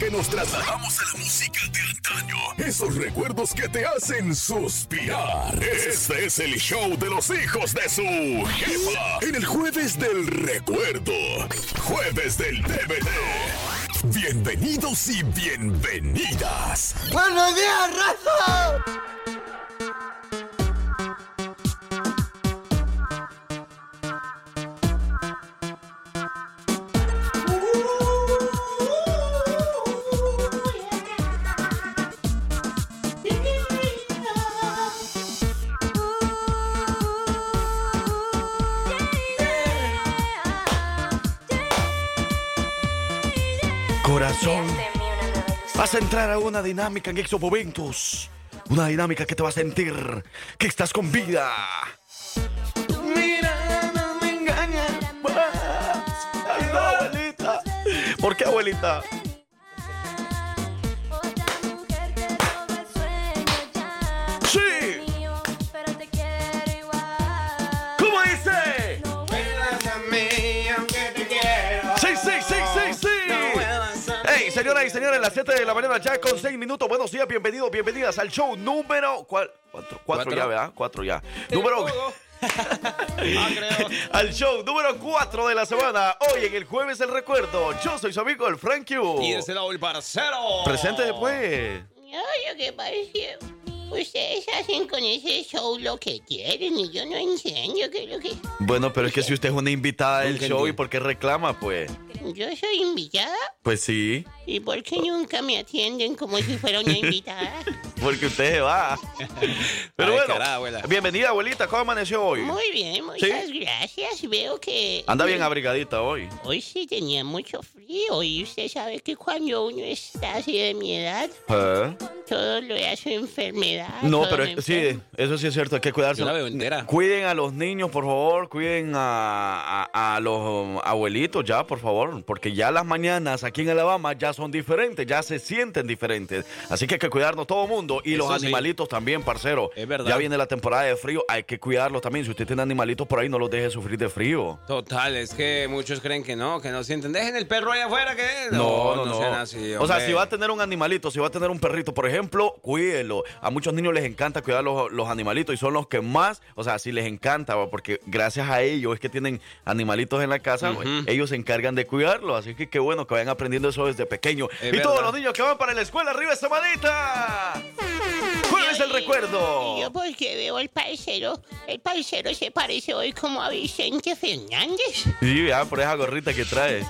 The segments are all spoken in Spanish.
que nos trasladamos a la música de antaño. Esos recuerdos que te hacen suspirar. Este es el show de los hijos de su jefa. En el jueves del recuerdo. Jueves del DVD. Bienvenidos y bienvenidas. ¡Buenos días, raza! Vas a entrar a una dinámica en estos momentos. Una dinámica que te va a sentir que estás con vida. Mira, no me engañes más. Ay, no, abuelita. ¿Por qué, abuelita? Señores, las 7 de la mañana ya con 6 minutos. Buenos días, bienvenidos, bienvenidas al show número. ¿cuál? Cuatro, cuatro Cuatro. ya, ¿verdad? Cuatro ya. Número. al show número 4 de la semana. Hoy en el jueves el recuerdo. Yo soy su amigo el Frank Q. Y ese lado el parcero. Presente después. No, lo que pasa es que ustedes hacen con ese show lo que quieren y yo no entiendo qué es lo que... Bueno, pero es que si usted es una invitada del show, ¿y por qué reclama, pues? Yo soy invitada Pues sí, y ¿por qué nunca me atienden como si fuera una invitada? porque usted se va. Pero Ay, bueno, abuela. bienvenida, abuelita. ¿Cómo amaneció hoy? Muy bien, muchas gracias. Veo que... Anda bien abrigadita hoy. Hoy sí tenía mucho frío y usted sabe que cuando uno está así de mi edad, ¿Eh? todo lo hace enfermedad. No, pero es- sí, eso sí es cierto, hay que cuidarse. Yo la veo entera. Cuiden a los niños, por favor, cuiden a, a- a los abuelitos ya, por favor, porque ya las mañanas aquí en Alabama ya son diferentes, ya se sienten diferentes. Así que hay que cuidarnos todo el mundo y los sí. animalitos también, parcero. Es verdad. Ya viene la temporada de frío, hay que cuidarlos también. Si usted tiene animalitos por ahí, no los deje sufrir de frío. Total, es que muchos creen que no, que no sienten. Dejen el perro ahí afuera, que No, no, no. sean así, o sea, si va a tener un animalito, si va a tener un perrito, por ejemplo, cuídelo. A muchos niños les encanta cuidar los, los animalitos y son los que más, o sea, si les encanta, porque gracias a ellos es que tienen animalitos en la casa, ellos se encargan de cuidarlos. Así que qué bueno que vayan aprendiendo eso desde pequeño. Es y todos verdad. los niños que van para la escuela, arriba esa manita. ¿Cuál es el recuerdo? Yo porque veo al parcero, el parcero se parece hoy como a Vicente Fernández. Sí, ya, por esa gorrita que trae.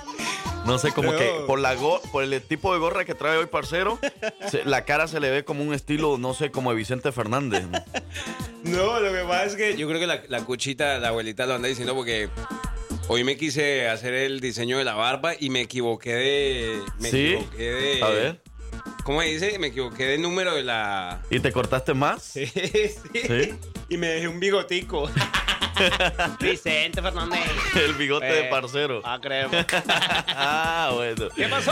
No sé, como que por la go- por el tipo de gorra que trae hoy, parcero, se- la cara se le ve como un estilo, no sé, como de Vicente Fernández. No, lo que pasa es que yo creo que la, la cuchita, la abuelita lo anda diciendo porque hoy me quise hacer el diseño de la barba y me equivoqué de. Me ¿Sí? equivoqué de. A ver. ¿Cómo dice? Me equivoqué del número de la. ¿Y te cortaste más? Sí, ¿Sí? Y me dejé un bigotico. Vicente Fernández. El bigote de Eh. parcero. Ah, creo. Ah, bueno. ¿Qué pasó?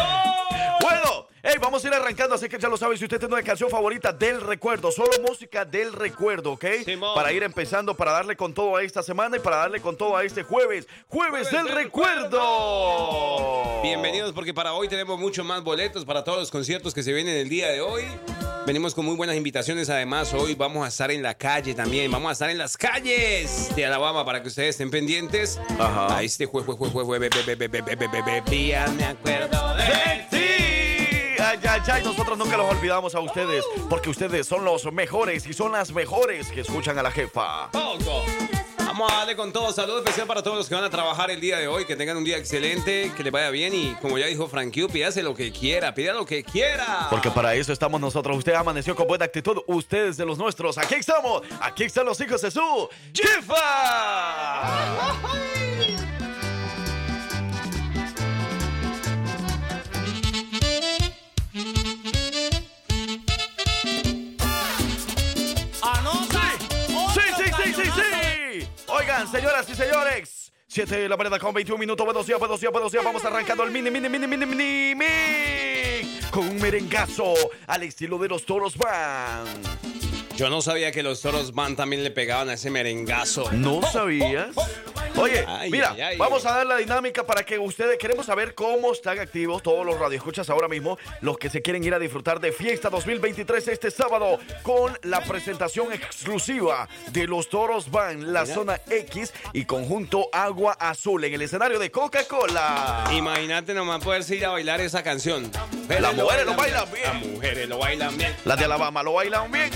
Bueno, hey, vamos a ir arrancando, así que ya lo saben, si usted tiene una canción favorita del recuerdo, solo música del recuerdo, ¿ok? Simón. Para ir empezando, para darle con todo a esta semana y para darle con todo a este jueves, jueves, del, del recuerdo. Bienvenidos porque para hoy tenemos muchos más boletos para todos los conciertos que se vienen el día de hoy. Venimos con muy buenas invitaciones. Además, hoy vamos a estar en la calle también. Vamos a estar en las calles de Alabama para que ustedes estén pendientes. Ajá. A este jue, jue, jue, jue, jue, be, be, be, be, be, be, be, be, be, día Sí, ay, ay, ay, nosotros nunca los olvidamos a ustedes, porque ustedes son los mejores y son las mejores que escuchan a la jefa. Poco. Vamos a darle con todo. Saludo especial para todos los que van a trabajar el día de hoy. Que tengan un día excelente, que les vaya bien. Y como ya dijo Frank Q, pídase lo que quiera, pida lo que quiera. Porque para eso estamos nosotros. Usted amaneció con buena actitud. Ustedes de los nuestros. Aquí estamos. Aquí están los hijos de su jefa. Señoras y señores. 7 de la mañana con 21 minutos. Buenos días, buenos. Vamos arrancando el mini, mini, mini, mini, mini, mini. Con un merengazo al estilo de los toros van. Yo no sabía que los toros van también le pegaban a ese merengazo. ¿No sabías? Oye, Ay, mira, ay, ay. vamos a dar la dinámica para que ustedes queremos saber cómo están activos todos los radioescuchas ahora mismo, los que se quieren ir a disfrutar de Fiesta 2023 este sábado con la presentación exclusiva de los Toros Van, la zona X y conjunto Agua Azul en el escenario de Coca-Cola. Imagínate nomás poderse ir a bailar esa canción. Las mujeres lo bailan bien. Las mujeres lo bailan bien. Las de Alabama lo bailan bien.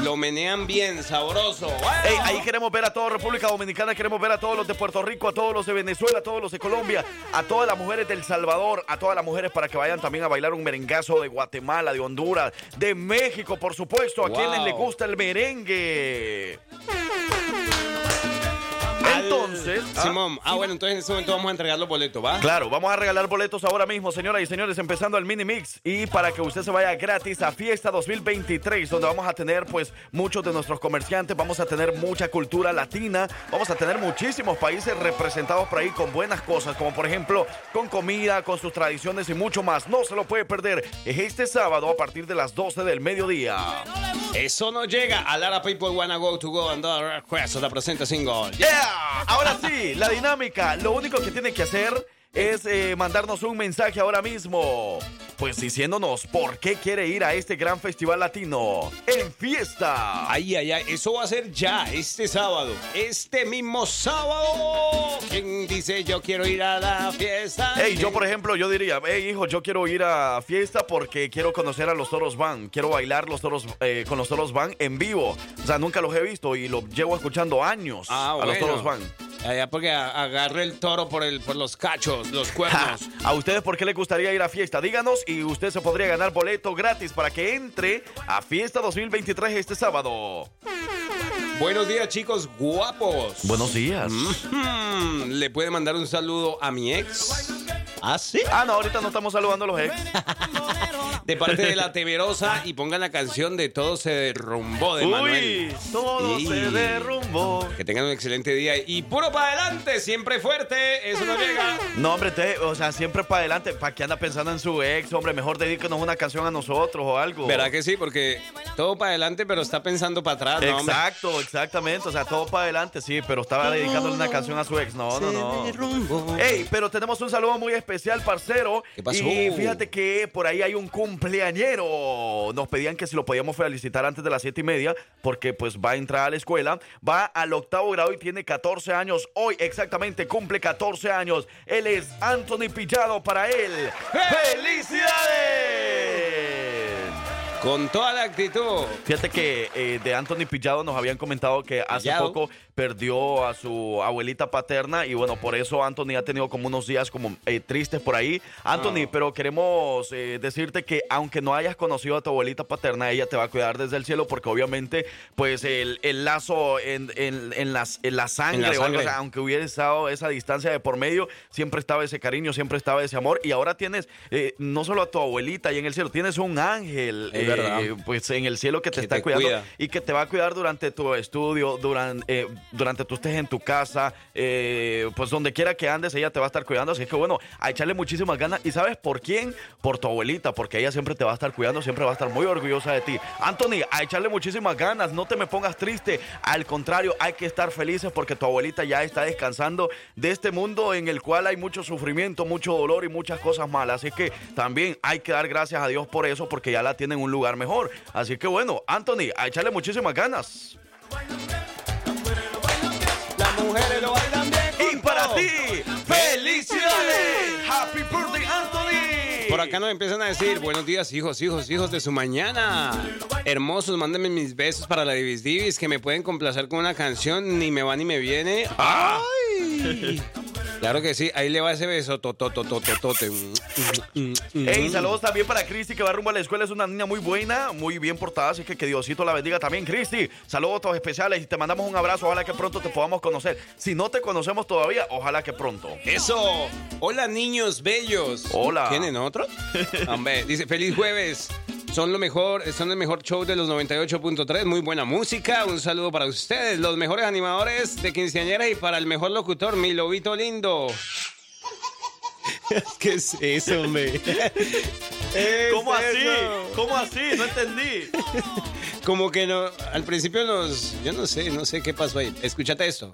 Lo menean bien, sabroso. Ey, ahí queremos ver a toda República Dominicana, queremos ver a todos los de Puerto Rico, a todos los de Venezuela, a todos los de Colombia, a todas las mujeres del Salvador, a todas las mujeres para que vayan también a bailar un merengazo de Guatemala, de Honduras, de México, por supuesto, a Wow. quienes les gusta el merengue. Al- Entonces, ¿ah? Simón, ah, bueno, entonces en este momento vamos a entregar los boletos, ¿va? Claro, vamos a regalar boletos ahora mismo, señoras y señores, empezando el mini mix y para que usted se vaya gratis a Fiesta 2023, donde vamos a tener pues muchos de nuestros comerciantes, vamos a tener mucha cultura latina, vamos a tener muchísimos países representados por ahí con buenas cosas, como por ejemplo con comida, con sus tradiciones y mucho más. No se lo puede perder. Es este sábado a partir de las 12 del mediodía. Eso no llega. A of people wanna go to go and the request of the presenta single. Yeah, ahora sí, la dinámica. Lo único que tiene que hacer es eh, mandarnos un mensaje ahora mismo. Pues diciéndonos por qué quiere ir a este gran festival latino en fiesta. Ay, ay, ay, eso va a ser ya, este sábado. Este mismo sábado. ¿Quién dice yo quiero ir a la fiesta? Hey, yo por ejemplo, yo diría, hey hijo, yo quiero ir a fiesta porque quiero conocer a los toros van, quiero bailar los toros eh, con los toros van en vivo. O sea, nunca los he visto y los llevo escuchando años Ah, a los toros van. Allá porque a- agarre el toro por, el, por los cachos, los cuernos. ¿A ustedes por qué les gustaría ir a fiesta? Díganos y usted se podría ganar boleto gratis para que entre a Fiesta 2023 este sábado. Buenos días, chicos guapos. Buenos días. ¿Le puede mandar un saludo a mi ex? ¿Ah, sí? Ah, no, ahorita no estamos saludando a los ex. De parte de la Temerosa y pongan la canción de Todo se derrumbó de Manuel. Uy, todo Y- se derrumbó. Que tengan un excelente día y puro para adelante, siempre fuerte, eso no llega. No, hombre, te- o sea, siempre para adelante. ¿Para qué anda pensando en su ex? Hombre, mejor dedíquenos una canción a nosotros o algo. ¿Verdad que sí? Porque todo para adelante, pero está pensando para atrás, ¿no, hombre? Exacto, exactamente. O sea, todo para adelante, sí, pero estaba dedicándole una canción a su ex. No, no, no. Ey, pero tenemos un saludo muy especial, parcero. ¿Qué pasó? Y fíjate que por ahí hay un cumpleañero. Nos pedían que si lo podíamos felicitar antes de las siete y media, porque pues va a entrar a la escuela. Va al octavo grado y tiene 14 años. Hoy exactamente cumple 14 años. Él es Anthony Pillado para él. ¡Felicidades! Con toda la actitud. Fíjate que eh, de Anthony Pillado nos habían comentado que hace Pillado. poco perdió a su abuelita paterna y bueno, por eso Anthony ha tenido como unos días como eh, tristes por ahí. Anthony, pero queremos eh, decirte que aunque no hayas conocido a tu abuelita paterna, ella te va a cuidar desde el cielo porque obviamente pues el, el lazo en, en- en las, en la sangre, algo, sangre. o sea, aunque hubiera estado esa distancia de por medio, siempre estaba ese cariño, siempre estaba ese amor y ahora tienes eh, no solo a tu abuelita ahí en el cielo, tienes un ángel pues en el cielo que te Que está te cuidando cuida. y que te va a cuidar durante tu estudio, durante, durante tu estés en tu casa, eh, pues donde quiera que andes, ella te va a estar cuidando. Así que bueno, a echarle muchísimas ganas. ¿Y sabes por quién? Por tu abuelita, porque ella siempre te va a estar cuidando, siempre va a estar muy orgullosa de ti. Anthony, a echarle muchísimas ganas, no te me pongas triste. Al contrario, hay que estar felices porque tu abuelita ya está descansando de este mundo en el cual hay mucho sufrimiento, mucho dolor y muchas cosas malas. Así que también hay que dar gracias a Dios por eso, porque ya la tienen en un lugar mejor. Así que bueno, Anthony, a echarle muchísimas ganas. Mujeres lo bailan bien. Y para ti, felicidades. Happy birthday, Anthony. Por acá nos empiezan a decir, buenos días, hijos, hijos, hijos de su mañana. Hermosos, mándenme mis besos para la Divis Divis, que me pueden complacer con una canción, ni me va ni me viene. ¡Ay! Claro que sí, ahí le va ese beso, tototototote. Hey, saludos también para Cristi que va rumbo a la escuela. Es una niña muy buena, muy bien portada. Así que que Diosito la bendiga también, Cristi. Saludos todos especiales y te mandamos un abrazo. Ojalá que pronto te podamos conocer. Si no te conocemos todavía, ojalá que pronto. Eso. Hola, niños bellos. Hola. ¿Tienen otro? Hombre, dice, feliz jueves. Son lo mejor, son el mejor show de los 98.3, muy buena música. Un saludo para ustedes, los mejores animadores de quinceañeras y para el mejor locutor, mi lobito lindo. ¿Qué es eso, hombre? ¿Cómo es así? eso? ¿Cómo así? No entendí. Como que no, al principio nos, yo no sé, no sé qué pasó ahí. Escúchate esto.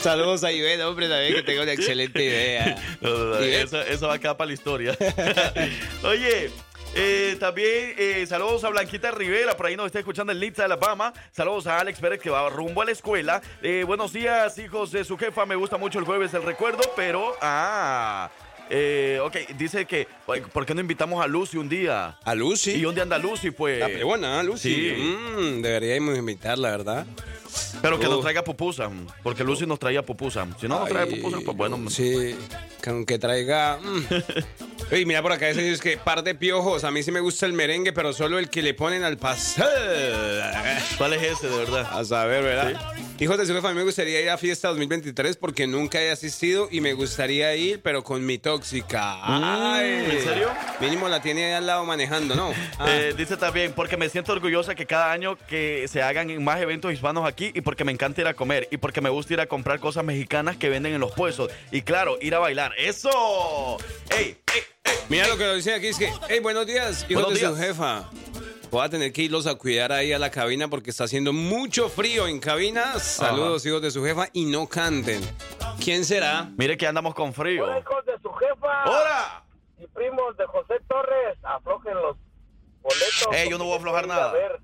Saludos a Ivette, hombre, también que tengo una excelente idea. No, no, no, Ivette. eso, eso va a quedar para la historia. Oye. Eh, también eh, saludos a Blanquita Rivera, por ahí nos está escuchando en Litza, Alabama. Saludos a Alex Pérez que va rumbo a la escuela. Eh, buenos días, hijos de su jefa. Me gusta mucho el jueves el recuerdo, pero. Ah. Eh, ok, dice que. ¿Por qué no invitamos a Lucy un día? A Lucy. ¿Y dónde anda Lucy? Pues. La peruana, Lucy. Sí. Mm, deberíamos invitarla, ¿verdad? Pero que Uh. nos traiga pupusa, porque Lucy nos traía pupusa. Si no nos trae Ay, pupusa, pues bueno. Sí, que aunque traiga. mm. Oye, mira por acá, ese es que par de piojos. A mí sí me gusta el merengue, pero solo el que le ponen al pastel. ¿Cuál es ese, de verdad? A saber, ¿verdad? Hijos de su jefa, a mí me gustaría ir a fiesta 2023 porque nunca he asistido y me gustaría ir, pero con mi tóxica. Ay, ¿en serio? Mínimo la tiene ahí al lado manejando, ¿no? Ah. Eh, dice también, porque me siento orgullosa que cada año que se hagan más eventos hispanos aquí y porque me encanta ir a comer y porque me gusta ir a comprar cosas mexicanas que venden en los puestos. Y claro, ir a bailar. ¡Eso! ¡Ey, ey, ey! Mira lo que nos dice aquí, es que, hey, buenos días, hijos Buenos de su días. jefa. Voy a tener que irlos a cuidar ahí a la cabina porque está haciendo mucho frío en cabina. Saludos, hijos de su jefa, y no canten. ¿Quién será? Mire que andamos con frío. Hola, hijos de su jefa ¡Hola! y primos de José Torres, aflojen los boletos. Ey, yo no voy a aflojar nada. A, ver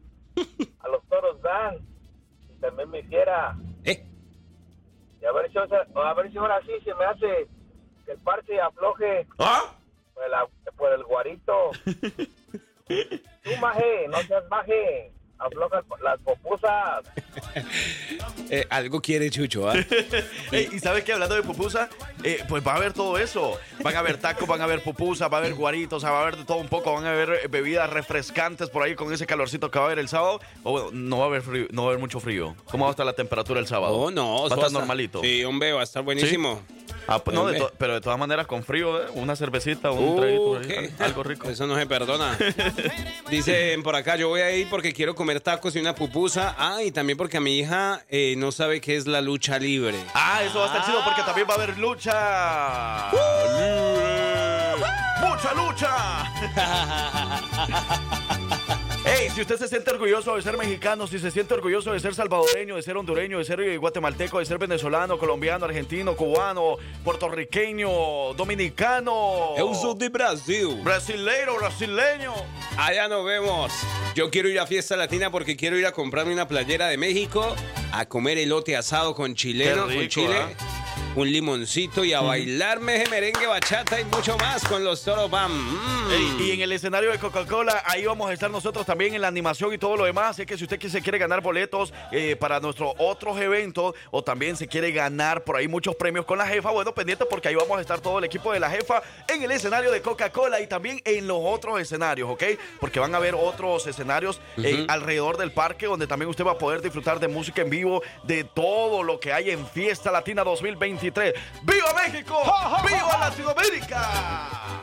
a los toros Dan. Y también me hiciera. Eh, Y a ver, si, a ver si ahora sí se me hace que el parche afloje ¿Ah? por el, por el guarito. Tú, maje, no seas maje. Afloja las popusas. eh, algo quiere Chucho, ¿ah? Y sabes que hablando de pupusa, eh, pues va a haber todo eso. Van a haber tacos, van a haber pupusas, va a haber guaritos, va a haber de todo un poco, van a haber eh, bebidas refrescantes por ahí con ese calorcito que va a haber el sábado. O bueno, no va a haber frío, no va a haber mucho frío. ¿Cómo va a estar la temperatura el sábado? Oh, no. Va a estar normalito. Sí, hombre, va a estar buenísimo. Ah, pues, no, de Hombre. to- pero de todas maneras con frío, ¿eh? una cervecita, un Uh, traguito, algo rico. Eso no se perdona. Dicen por acá, yo voy a ir porque quiero comer tacos y una pupusa. Ah, y también porque a mi hija eh, no sabe qué es la lucha libre. Ah, eso va a estar chido porque también va a haber lucha. ¡Mucha lucha! Ey, si usted se siente orgulloso de ser mexicano, si se siente orgulloso de ser salvadoreño, de ser hondureño, de ser eh, guatemalteco, de ser venezolano, colombiano, argentino, cubano, puertorriqueño, dominicano, Eu sou de Brasil. brasileiro, brasileño. Allá nos vemos. Yo quiero ir a Fiesta Latina porque quiero ir a comprarme una playera de México, a comer elote asado con chileno, con chile, ¿ah? Un limoncito y a bailarme merengue, bachata y mucho más con los Toro Bam. Mm. Y en el escenario de Coca-Cola, ahí vamos a estar nosotros también en la animación y todo lo demás. Así que si usted se quiere ganar boletos eh, para nuestros otros eventos o también se quiere ganar por ahí muchos premios con la jefa, bueno, pendiente porque ahí vamos a estar todo el equipo de la jefa en el escenario de Coca-Cola y también en los otros escenarios, ¿ok? Porque van a haber otros escenarios eh, alrededor del parque donde también usted va a poder disfrutar de música en vivo, de todo lo que hay en Fiesta Latina 2023. ¡Viva México! ¡Viva Latinoamérica!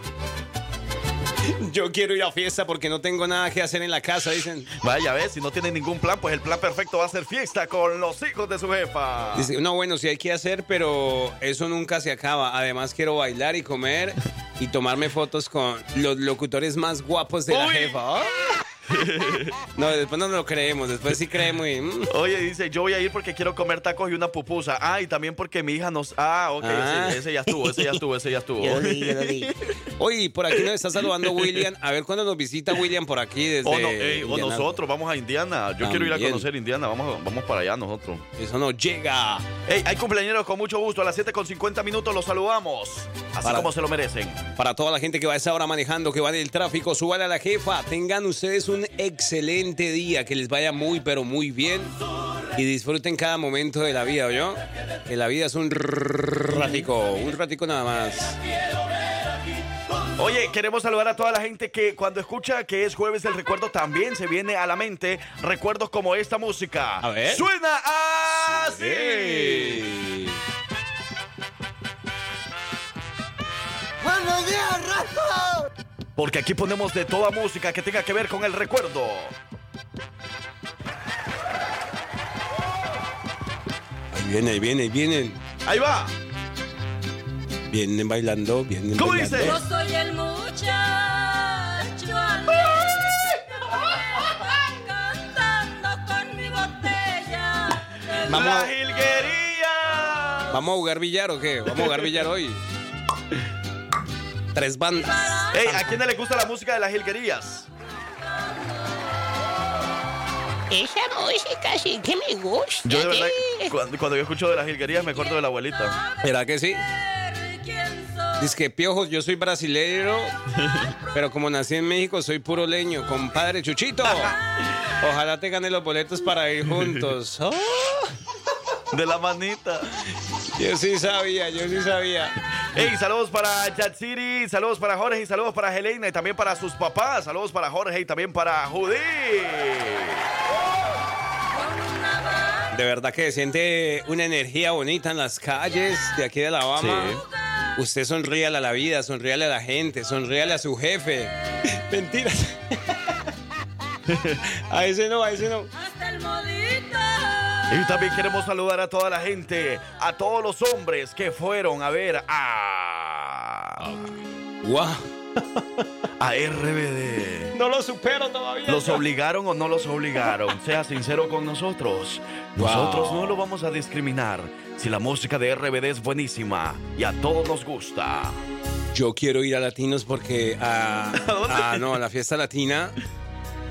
Yo quiero ir a fiesta porque no tengo nada que hacer en la casa, dicen. Vaya, ves, si no tiene ningún plan, pues el plan perfecto va a ser fiesta con los hijos de su jefa. Dice, no, bueno, sí hay que hacer, pero eso nunca se acaba. Además, quiero bailar y comer y tomarme fotos con los locutores más guapos de la jefa. No, después no lo creemos, después sí creemos y... mm. Oye, dice, yo voy a ir porque quiero comer tacos y una pupusa. Ah, y también porque mi hija nos... Ah, ok, Ah. Ese, ese ya estuvo, ese ya estuvo, ese ya estuvo. Oye, por aquí nos está saludando William. A ver cuándo nos visita William por aquí desde O, no, ey, o Indiana. nosotros vamos a Indiana. Yo quiero ir a conocer Indiana. Vamos, vamos para allá nosotros. Eso no llega. Ey, hay cumpleaños con mucho gusto. A las 7 con 50 minutos los saludamos. Así Para- como se lo merecen. Para toda la gente que va a esa hora manejando, que va en el tráfico, suban a la jefa. Tengan ustedes un excelente día, que les vaya muy, pero muy bien. Y disfruten cada momento de la vida, ¿oyó? Que la vida es un ratico, un ratico nada más. Oye, queremos saludar a toda la gente que cuando escucha que es jueves del recuerdo también se viene a la mente recuerdos como esta música. A ver. Suena así. ¡Buenos días, raza! Porque aquí ponemos de toda música que tenga que ver con el recuerdo. Ahí vienen, ahí vienen, ahí vienen. Ahí va. Vienen bailando, vienen ¿Cómo bailando. dice? Yo soy el muchacho cantando con mi botella Vamos ¡La jilguería! ¿Vamos a jugar billar o qué? Vamos a jugar billar hoy. Tres bandas. Ey, ¿a quién le gusta la música de las jilguerías? Esa música sí que me gusta. Yo de verdad, ¿qué? cuando, cuando yo escucho de las jilguerías me acuerdo de la abuelita. ¿Será que sí? Dice que piojos, yo soy brasilero, pero como nací en México soy puro leño. Compadre Chuchito, ojalá te gane los boletos para ir juntos. Oh, De la manita. Yo sí sabía, yo sí sabía. Hey, saludos para Yatsiri, saludos para Jorge y saludos para Helena y también para sus papás. Saludos para Jorge y también para Judy. De verdad que siente una energía bonita en las calles de aquí de Alabama. Usted sonríale a la vida, sonríale a la gente, sonríale a su jefe. Mentiras. a ese no, a ese no. Hasta el modito. Y también queremos saludar a toda la gente, a todos los hombres que fueron a ver a. Guau. a RBD. No lo supero todavía. ¿Los obligaron o no los obligaron? Sea sincero con nosotros. Nosotros no lo vamos a discriminar si la música de RBD es buenísima y a todos nos gusta. Yo quiero ir a Latinos porque a, a- no, a la fiesta latina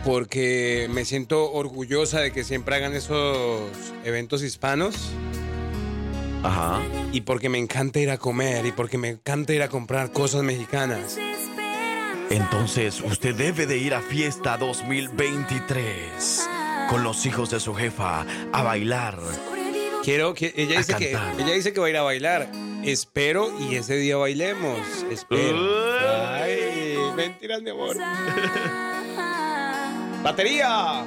porque me siento orgullosa de que siempre hagan esos eventos hispanos Ajá. y porque me encanta ir a comer y porque me encanta ir a comprar cosas mexicanas. Entonces usted debe de ir a Fiesta 2023 con los hijos de su jefa a bailar. Quiero que ella dice que ella dice que va a ir a bailar. Espero y ese día bailemos. Espero. Uy. Ay, mentiras, mi amor. Batería.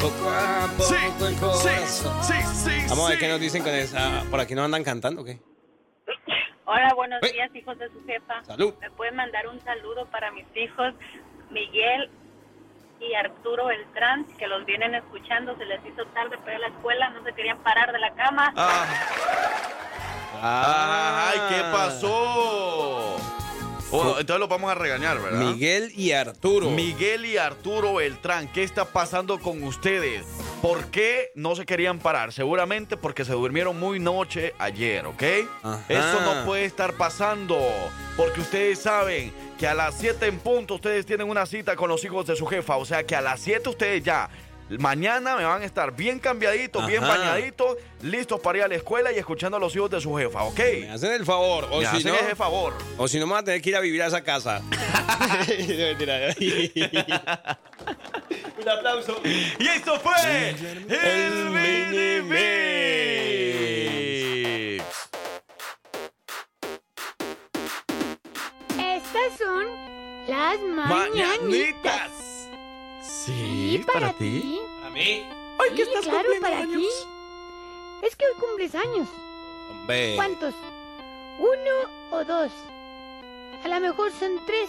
Poco a poco Sí, el sí, corazón. sí, sí. Vamos a ver sí. qué nos dicen con esa. Por aquí no andan cantando, ¿o ¿qué? Hola, buenos Uy. días, hijos de su jefa. Salud. ¿Me pueden mandar un saludo para mis hijos Miguel y Arturo Beltrán, que los vienen escuchando? Se les hizo tarde para ir a la escuela, no se querían parar de la cama. Ah, Ah. ay, ¿qué pasó? Oh, entonces lo vamos a regañar, ¿verdad? Miguel y Arturo. Miguel y Arturo Beltrán, ¿qué está pasando con ustedes? ¿Por qué no se querían parar? Seguramente porque se durmieron muy noche ayer, ¿ok? Ajá. Eso no puede estar pasando, porque ustedes saben que a las 7 en punto ustedes tienen una cita con los hijos de su jefa, o sea que a las 7 ustedes ya... Mañana me van a estar bien cambiaditos, bien bañaditos, listos para ir a la escuela y escuchando a los hijos de su jefa, ¿ok? Me hacen el favor. O Me si hacen no, ese favor. o si no, me van a tener que ir a vivir a esa casa. Un aplauso. Y esto fue el Mini Mix. Estas son las mañanitas. Mañanitas. Sí, para ti. A mí. Ay, Sí, que estás claro, para años. ti. Es que hoy cumples años. Hombre. ¿Cuántos? ¿Uno o dos? A lo mejor son tres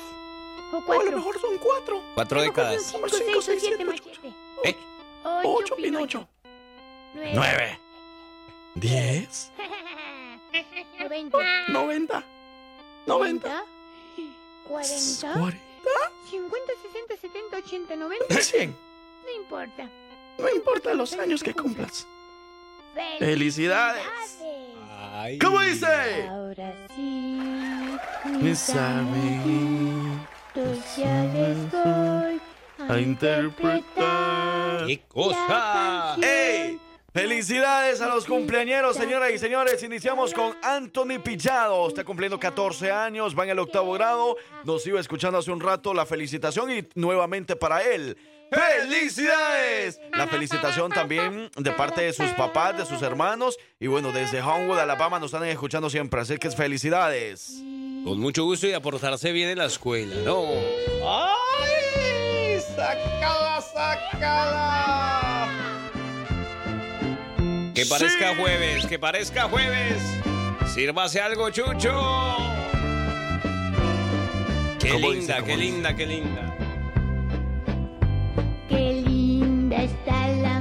o O a cuatro. lo mejor son cuatro. Cuatro décadas. son cinco, Cinco, seis siete siete, ocho. ¿Eh? Ocho, Ocho, pinocho. Pinocho. Nueve. Nueve. Diez. Noventa. Noventa. Noventa. Cuarenta. Cuarenta. Cincuenta, sesenta, setenta, ochenta, noventa. Cien. No importa. No importa los años que cumplas. Felicidades. Ay. ¿Cómo dice? Ahora sí, Mis amigos ya les voy a interpretar. ¡Qué cosa! ¡Ey! Felicidades a los cumpleañeros, señoras y señores. Iniciamos con Anthony Pillado. Está cumpliendo 14 años, va en el octavo grado. Nos iba escuchando hace un rato la felicitación y nuevamente para él. ¡Felicidades! La felicitación también de parte de sus papás, de sus hermanos. Y bueno, desde Homewood, Alabama, nos están escuchando siempre. Así que felicidades. Con mucho gusto y a portarse bien en la escuela, ¿no? ¡Ay! ¡Sácala, sácala! Que parezca Sí. jueves, que parezca jueves. Sírvase algo, Chucho. Qué ¿Cómo dice, linda, qué dice? linda, qué linda. Qué linda está la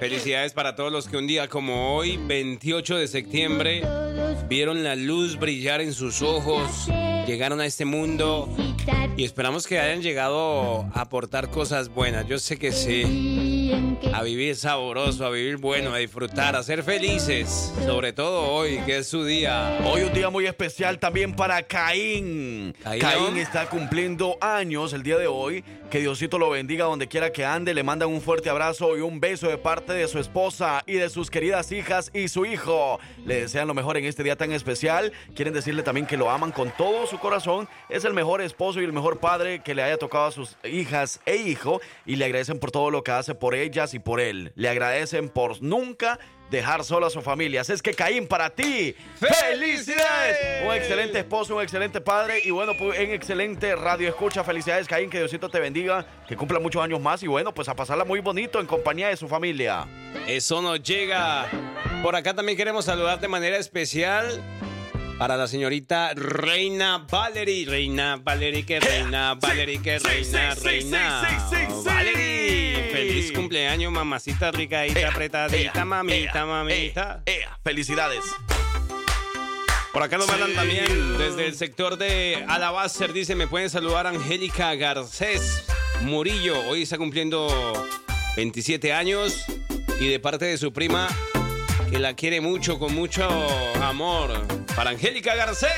Felicidades para todos los que un día como hoy, 28 de septiembre, vieron la luz brillar en sus ojos, llegaron a este mundo y esperamos que hayan llegado a aportar cosas buenas. Yo sé que sí. A vivir sabroso, a vivir bueno, a disfrutar, a ser felices. Sobre todo hoy, que es su día. Hoy un día muy especial también para Caín. Caín, Caín está cumpliendo años el día de hoy. Que Diosito lo bendiga donde quiera que ande. Le mandan un fuerte abrazo y un beso de parte de su esposa y de sus queridas hijas y su hijo. Le desean lo mejor en este día tan especial. Quieren decirle también que lo aman con todo su corazón. Es el mejor esposo y el mejor padre que le haya tocado a sus hijas e hijo. Y le agradecen por todo lo que hace por ellas y por él. Le agradecen por nunca dejar sola a su familia. Así es que Caín, para ti, ¡felicidades! Un excelente esposo, un excelente padre y bueno, pues en excelente radio escucha. Felicidades, Caín, que Diosito te bendiga, que cumpla muchos años más y bueno, pues a pasarla muy bonito en compañía de su familia. Eso nos llega. Por acá también queremos saludar de manera especial para la señorita Reina Valerie. Reina Valerie, que reina, Valerie, que reina, reina. Valerie, feliz cumpleaños, mamacita ricadita, apretadita, mamita, mamita. Felicidades. Por acá nos mandan también desde el sector de Alabaster. Dice, me pueden saludar Angélica Garcés Murillo. Hoy está cumpliendo 27 años y de parte de su prima, que la quiere mucho, con mucho amor. Para Angélica Garcés.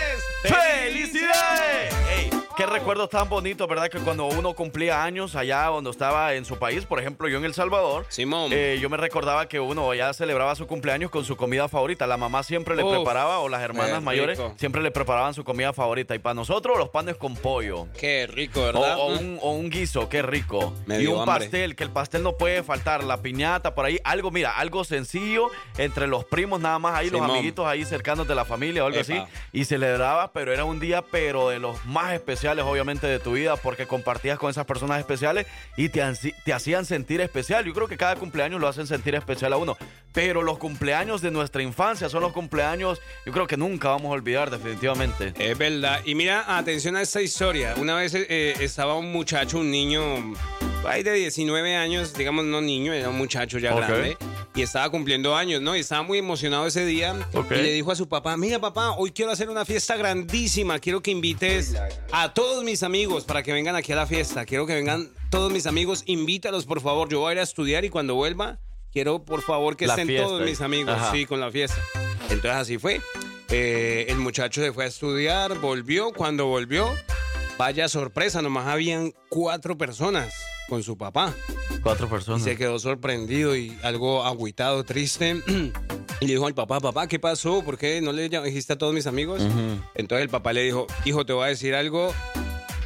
¡Felicidades! Qué recuerdos tan bonitos, ¿verdad? Que cuando uno cumplía años allá cuando estaba en su país, por ejemplo, yo en El Salvador, Simón. eh, yo me recordaba que uno ya celebraba su cumpleaños con su comida favorita. La mamá siempre le Uf, preparaba, o las hermanas mayores, siempre le preparaban su comida favorita. Y para nosotros, los panes con pollo. Qué rico, ¿verdad? o un, o un guiso, qué rico. Me y un hambre. pastel, que el pastel no puede faltar, la piñata por ahí, algo, mira, algo sencillo entre los primos nada más ahí, los amiguitos ahí cercanos de la familia o algo Epa. así. Y celebraba, pero era un día, pero de los más especiales, obviamente, de tu vida, porque compartías con esas personas especiales y te, te hacían sentir especial. Yo creo que cada cumpleaños lo hacen sentir especial a uno. Pero los cumpleaños de nuestra infancia son los cumpleaños, yo creo que nunca vamos a olvidar, definitivamente. Es verdad. Y mira, atención a esta historia. Una vez eh, estaba un muchacho, un niño, ahí de 19 años, digamos no niño, era un muchacho ya grande, y estaba cumpliendo años, ¿no? Y estaba muy emocionado ese día. Y le dijo a su papá, mira papá, hoy quiero hacer una fiesta grandísima, quiero que invites a todos mis amigos para que vengan aquí a la fiesta, quiero que vengan todos mis amigos, invítalos por favor, yo voy a ir a estudiar y cuando vuelva, quiero por favor que La estén fiesta. todos mis amigos, Ajá. sí, con la fiesta. Entonces así fue. Eh, el muchacho se fue a estudiar, volvió. Cuando volvió, vaya sorpresa, nomás habían cuatro personas con su papá. Cuatro Y personas. se quedó sorprendido y algo agüitado, triste. Y le dijo al papá, papá, ¿qué pasó? ¿Por qué no le dijiste a todos mis amigos? Entonces el papá le dijo, hijo, te voy a decir algo.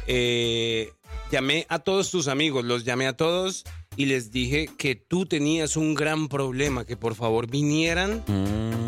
Eh, llamé a todos tus amigos, los llamé a todos y les dije que tú tenías un gran problema, que por favor vinieran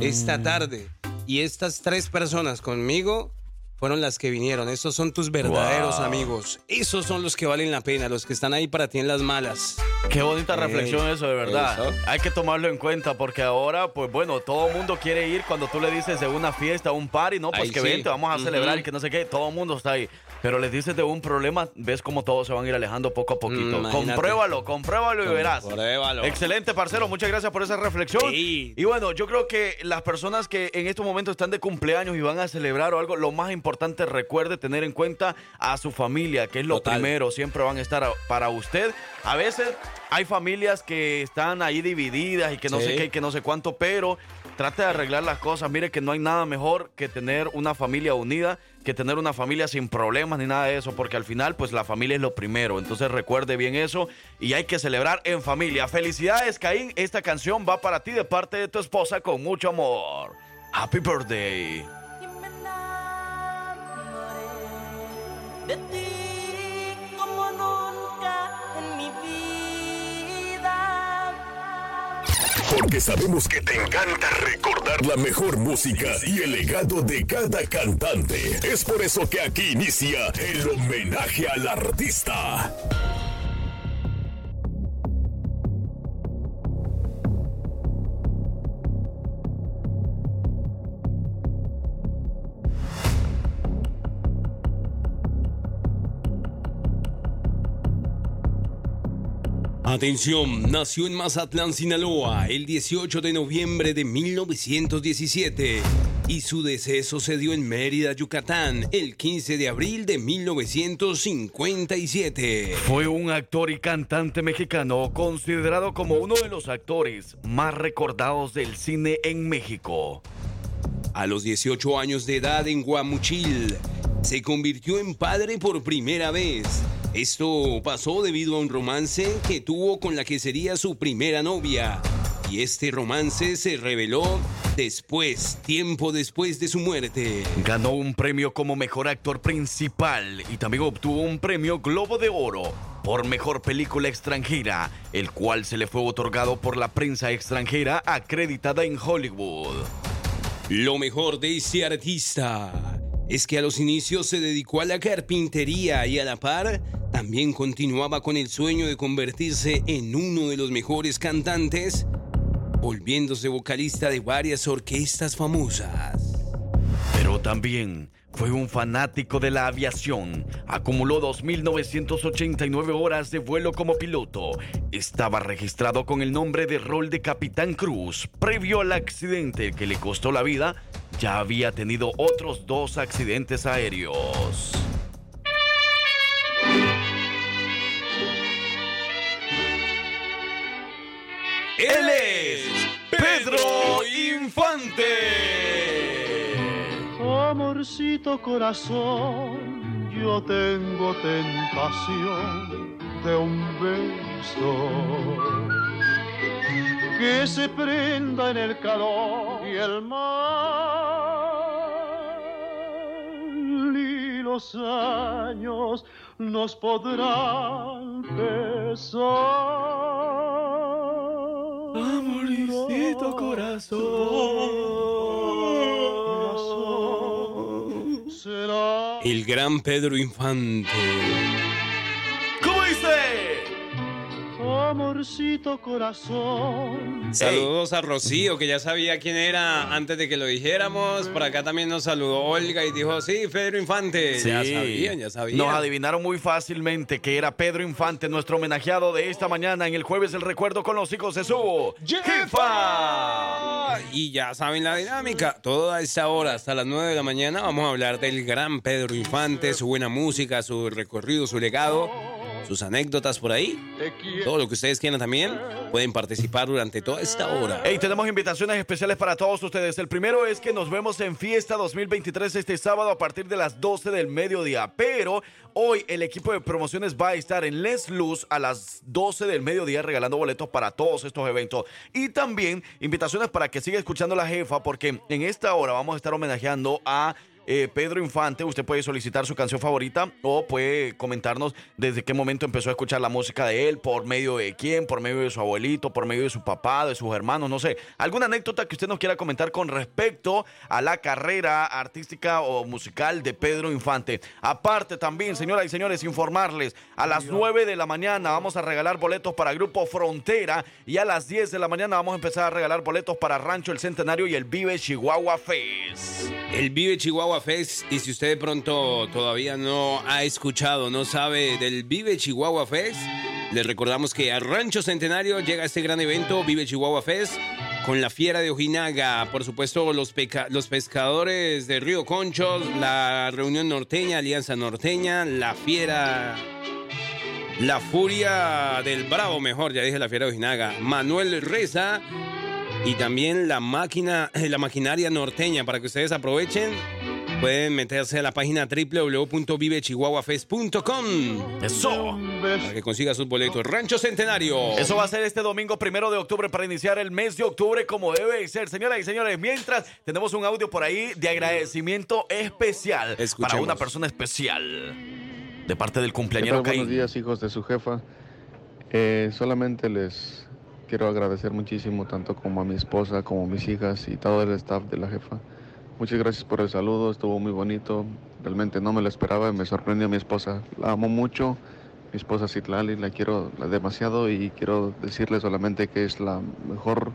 esta tarde. Y estas tres personas conmigo fueron las que vinieron. Estos son tus verdaderos Wow. amigos. Esos son los que valen la pena, los que están ahí para ti en las malas. Qué bonita Ey, reflexión eso, de verdad. eso. Hay que tomarlo en cuenta porque ahora, pues bueno, todo el mundo quiere ir cuando tú le dices de una fiesta, un party, no, pues Ahí que sí. vente, vamos a Ujú. celebrar y que no sé qué, todo el mundo está ahí. Pero les dices de un problema, ves cómo todos se van a ir alejando poco a poquito. Mm, compruébalo, compruébalo y verás. Compruébalo. Excelente, parcero, muchas gracias por esa reflexión. Sí. Y bueno, yo creo que las personas que en estos momentos están de cumpleaños y van a celebrar o algo, lo más importante recuerde tener en cuenta a su familia, que es lo Total. primero, siempre van a estar para usted. A veces hay familias que están ahí divididas y que no Sí. sé qué y que no sé cuánto, pero trate de arreglar las cosas. Mire que no hay nada mejor que tener una familia unida, que tener una familia sin problemas ni nada de eso, porque al final pues la familia es lo primero. Entonces recuerde bien eso y hay que celebrar en familia. Felicidades, Caín. Esta canción va para ti de parte de tu esposa con mucho amor. Happy birthday. Porque sabemos que te encanta recordar la mejor música y el legado de cada cantante. Es por eso que aquí inicia el homenaje al artista. Atención, nació en Mazatlán, Sinaloa, el 18 de noviembre de 1917. y su deceso se dio en Mérida, Yucatán, el 15 de abril de 1957. Fue un actor y cantante mexicano considerado como uno de los actores más recordados del cine en México. A los 18 años de edad en Guamuchil, se convirtió en padre por primera vez. Esto pasó debido a un romance que tuvo con la que sería su primera novia. Y este romance se reveló después, tiempo después de su muerte. Ganó un premio como mejor actor principal y también obtuvo un premio Globo de Oro por mejor película extranjera, el cual se le fue otorgado por la prensa extranjera acreditada en Hollywood. Lo mejor de este artista es que a los inicios se dedicó a la carpintería y a la par también continuaba con el sueño de convertirse en uno de los mejores cantantes, volviéndose vocalista de varias orquestas famosas. Pero también fue un fanático de la aviación. Acumuló 2.989 horas de vuelo como piloto. Estaba registrado con el nombre de rol de Capitán Cruz. Previo al accidente que le costó la vida, ya había tenido otros dos accidentes aéreos. Él es Pedro Infante. Amorcito corazón, yo tengo tentación de un beso que se prenda en el calor y el mal y los años nos podrán pesar. Amorcito corazón. El gran Pedro Infante. Amorcito corazón. Saludos a Rocío, que ya sabía quién era antes de que lo dijéramos. Por acá también nos saludó Olga y dijo, sí, Pedro Infante. Ya sabían, ya sabían. Nos adivinaron muy fácilmente que era Pedro Infante, nuestro homenajeado de esta mañana en el jueves del recuerdo con los hijos de su jefa. Y ya saben la dinámica. Toda esta hora, hasta las 9 de la mañana, vamos a hablar del gran Pedro Infante, su buena música, su recorrido, su legado, sus anécdotas por ahí. Todo lo que ustedes quieran también, pueden participar durante toda esta hora. Hey, tenemos invitaciones especiales para todos ustedes. El primero es que nos vemos en Fiesta 2023 este sábado a partir de las 12 del mediodía. Pero hoy el equipo de promociones va a estar en Les Luz a las 12 del mediodía regalando boletos para todos estos eventos. Y también invitaciones para que siga escuchando la jefa porque en esta hora vamos a estar homenajeando a eh, Pedro Infante. Usted puede solicitar su canción favorita o puede comentarnos desde qué momento empezó a escuchar la música de él, por medio de quién, por medio de su abuelito, por medio de su papá, de sus hermanos, no sé. Alguna anécdota que usted nos quiera comentar con respecto a la carrera artística o musical de Pedro Infante. Aparte también, señoras y señores, informarles, a las 9 de la mañana vamos a regalar boletos para Grupo Frontera y a las 10 de la mañana vamos a empezar a regalar boletos para Rancho El Centenario y el Vive Chihuahua Fest. El Vive Chihuahua Fest, y si usted de pronto todavía no ha escuchado, no sabe del Vive Chihuahua Fest, les recordamos que a Rancho Centenario llega este gran evento, Vive Chihuahua Fest, con la Fiera de Ojinaga, por supuesto los, pescadores de Río Conchos, la Reunión Norteña, Alianza Norteña, la Fiera... La Furia del Bravo, mejor, ya dije la Fiera de Ojinaga, Manuel Reza y también la máquina, la maquinaria norteña para que ustedes aprovechen. Pueden meterse a la página www.vivechihuahuafest.com Eso. para que consiga sus boletos. Rancho Centenario. Eso va a ser este domingo primero de octubre para iniciar el mes de octubre como debe ser. Señoras y señores, mientras tenemos un audio por ahí de agradecimiento especial para una persona especial de parte del ¿Qué cumpleañero tal? Buenos Caín. días, hijos de su jefa. Eh, solamente les quiero agradecer muchísimo, tanto como a mi esposa, como a mis hijas y todo el staff de la jefa. Muchas gracias por el saludo, estuvo muy bonito. Realmente no me lo esperaba, me sorprendió mi esposa. La amo mucho. Mi esposa Citlali, la quiero demasiado y quiero decirle solamente que es la mejor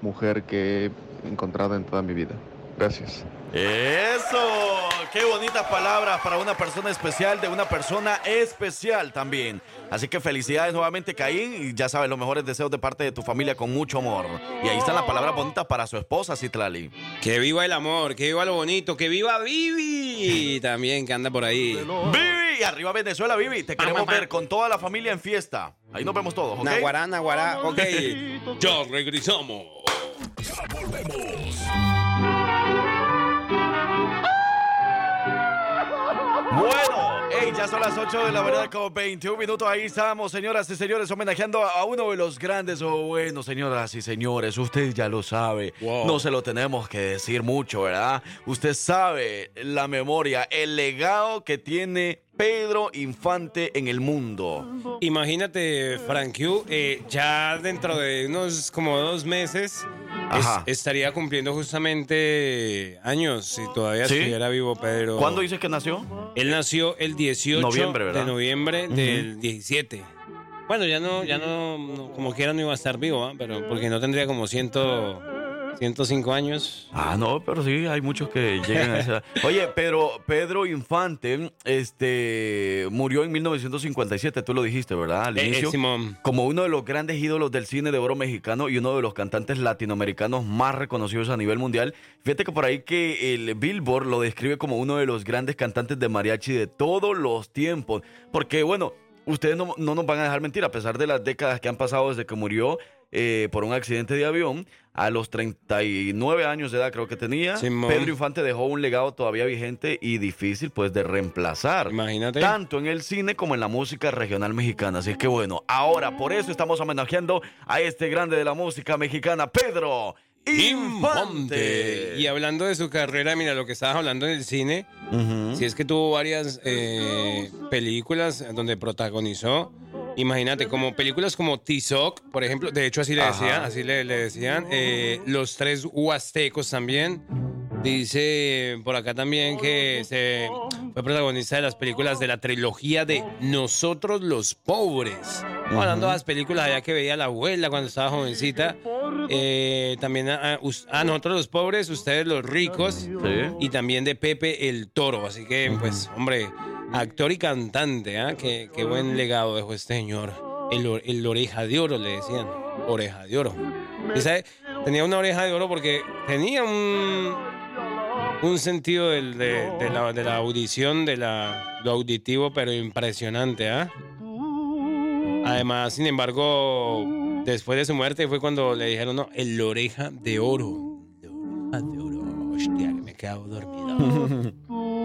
mujer que he encontrado en toda mi vida. Gracias. Eso, qué bonitas palabras para una persona especial, de una persona especial también. Así que felicidades nuevamente, Caín, y ya sabes, los mejores deseos de parte de tu familia con mucho amor. Y ahí están las palabras bonitas para su esposa, Citlali. Que viva el amor, que viva lo bonito, que viva Vivi también, que anda por ahí. Vivi, arriba Venezuela, Vivi. Te queremos ver con toda la familia en fiesta. Ahí nos vemos todos, ¿ok? Naguará, Naguará, ok. Ya regresamos. Ya volvemos. Bueno, hey, ya son las 8 de la mañana con 21 minutos. Ahí estamos, señoras y señores, homenajeando a uno de los grandes. O bueno, señoras y señores, usted ya lo sabe. Wow. No se lo tenemos que decir mucho, ¿verdad? Usted sabe la memoria, el legado que tiene Pedro Infante en el mundo. Imagínate, Frank Q, eh, ya dentro de unos como dos meses es- estaría cumpliendo justamente años si todavía ¿Sí? estuviera vivo Pedro. ¿Cuándo dices que nació? Él nació el 18 Noviembre, ¿verdad? de noviembre del 17. Bueno, ya no, ya no, no- como quiera no iba a estar vivo, ¿ah? pero porque no tendría como ciento, 105 años. Ah, no, pero sí, hay muchos que llegan a esa edad. Oye, pero Pedro Infante este, murió en 1957, tú lo dijiste, ¿verdad? Al Eh, eh, inicio. Como uno de los grandes ídolos del cine de oro mexicano y uno de los cantantes latinoamericanos más reconocidos a nivel mundial. Fíjate que por ahí que el Billboard lo describe como uno de los grandes cantantes de mariachi de todos los tiempos. Porque, bueno, ustedes no, no nos van a dejar mentir, a pesar de las décadas que han pasado desde que murió eh, por un accidente de avión, a los 39 años de edad creo que tenía, Simón. Pedro Infante dejó un legado todavía vigente y difícil pues de reemplazar. Imagínate. Tanto en el cine como en la música regional mexicana. Así que bueno, ahora por eso estamos homenajeando a este grande de la música mexicana, Pedro Infante. Y hablando de su carrera, mira lo que estabas hablando en el cine, si es que tuvo varias eh, películas donde protagonizó. Imagínate, como películas como Tizoc, por ejemplo, de hecho así le Ajá. decían, así le, le decían. eh, Los tres huastecos también. Dice por acá también que se fue protagonista de las películas de la trilogía de Nosotros los Pobres. Hablando de las películas allá que veía la abuela cuando estaba jovencita. Eh, también a, a- us- a nosotros los pobres, ustedes los ricos. Y también de Pepe el Toro. Así que, pues, hombre, actor y cantante, ¿ah? Qué, qué buen legado dejó este señor. El, el oreja de oro, le decían. Oreja de oro. Y sabe, tenía una oreja de oro porque tenía un, un sentido de, de la, de la audición, de la, lo auditivo, pero impresionante, ¿ah? Además, sin embargo, después de su muerte fue cuando le dijeron, no, el oreja de oro. La oreja de oro. Hostia, me he quedado dormido.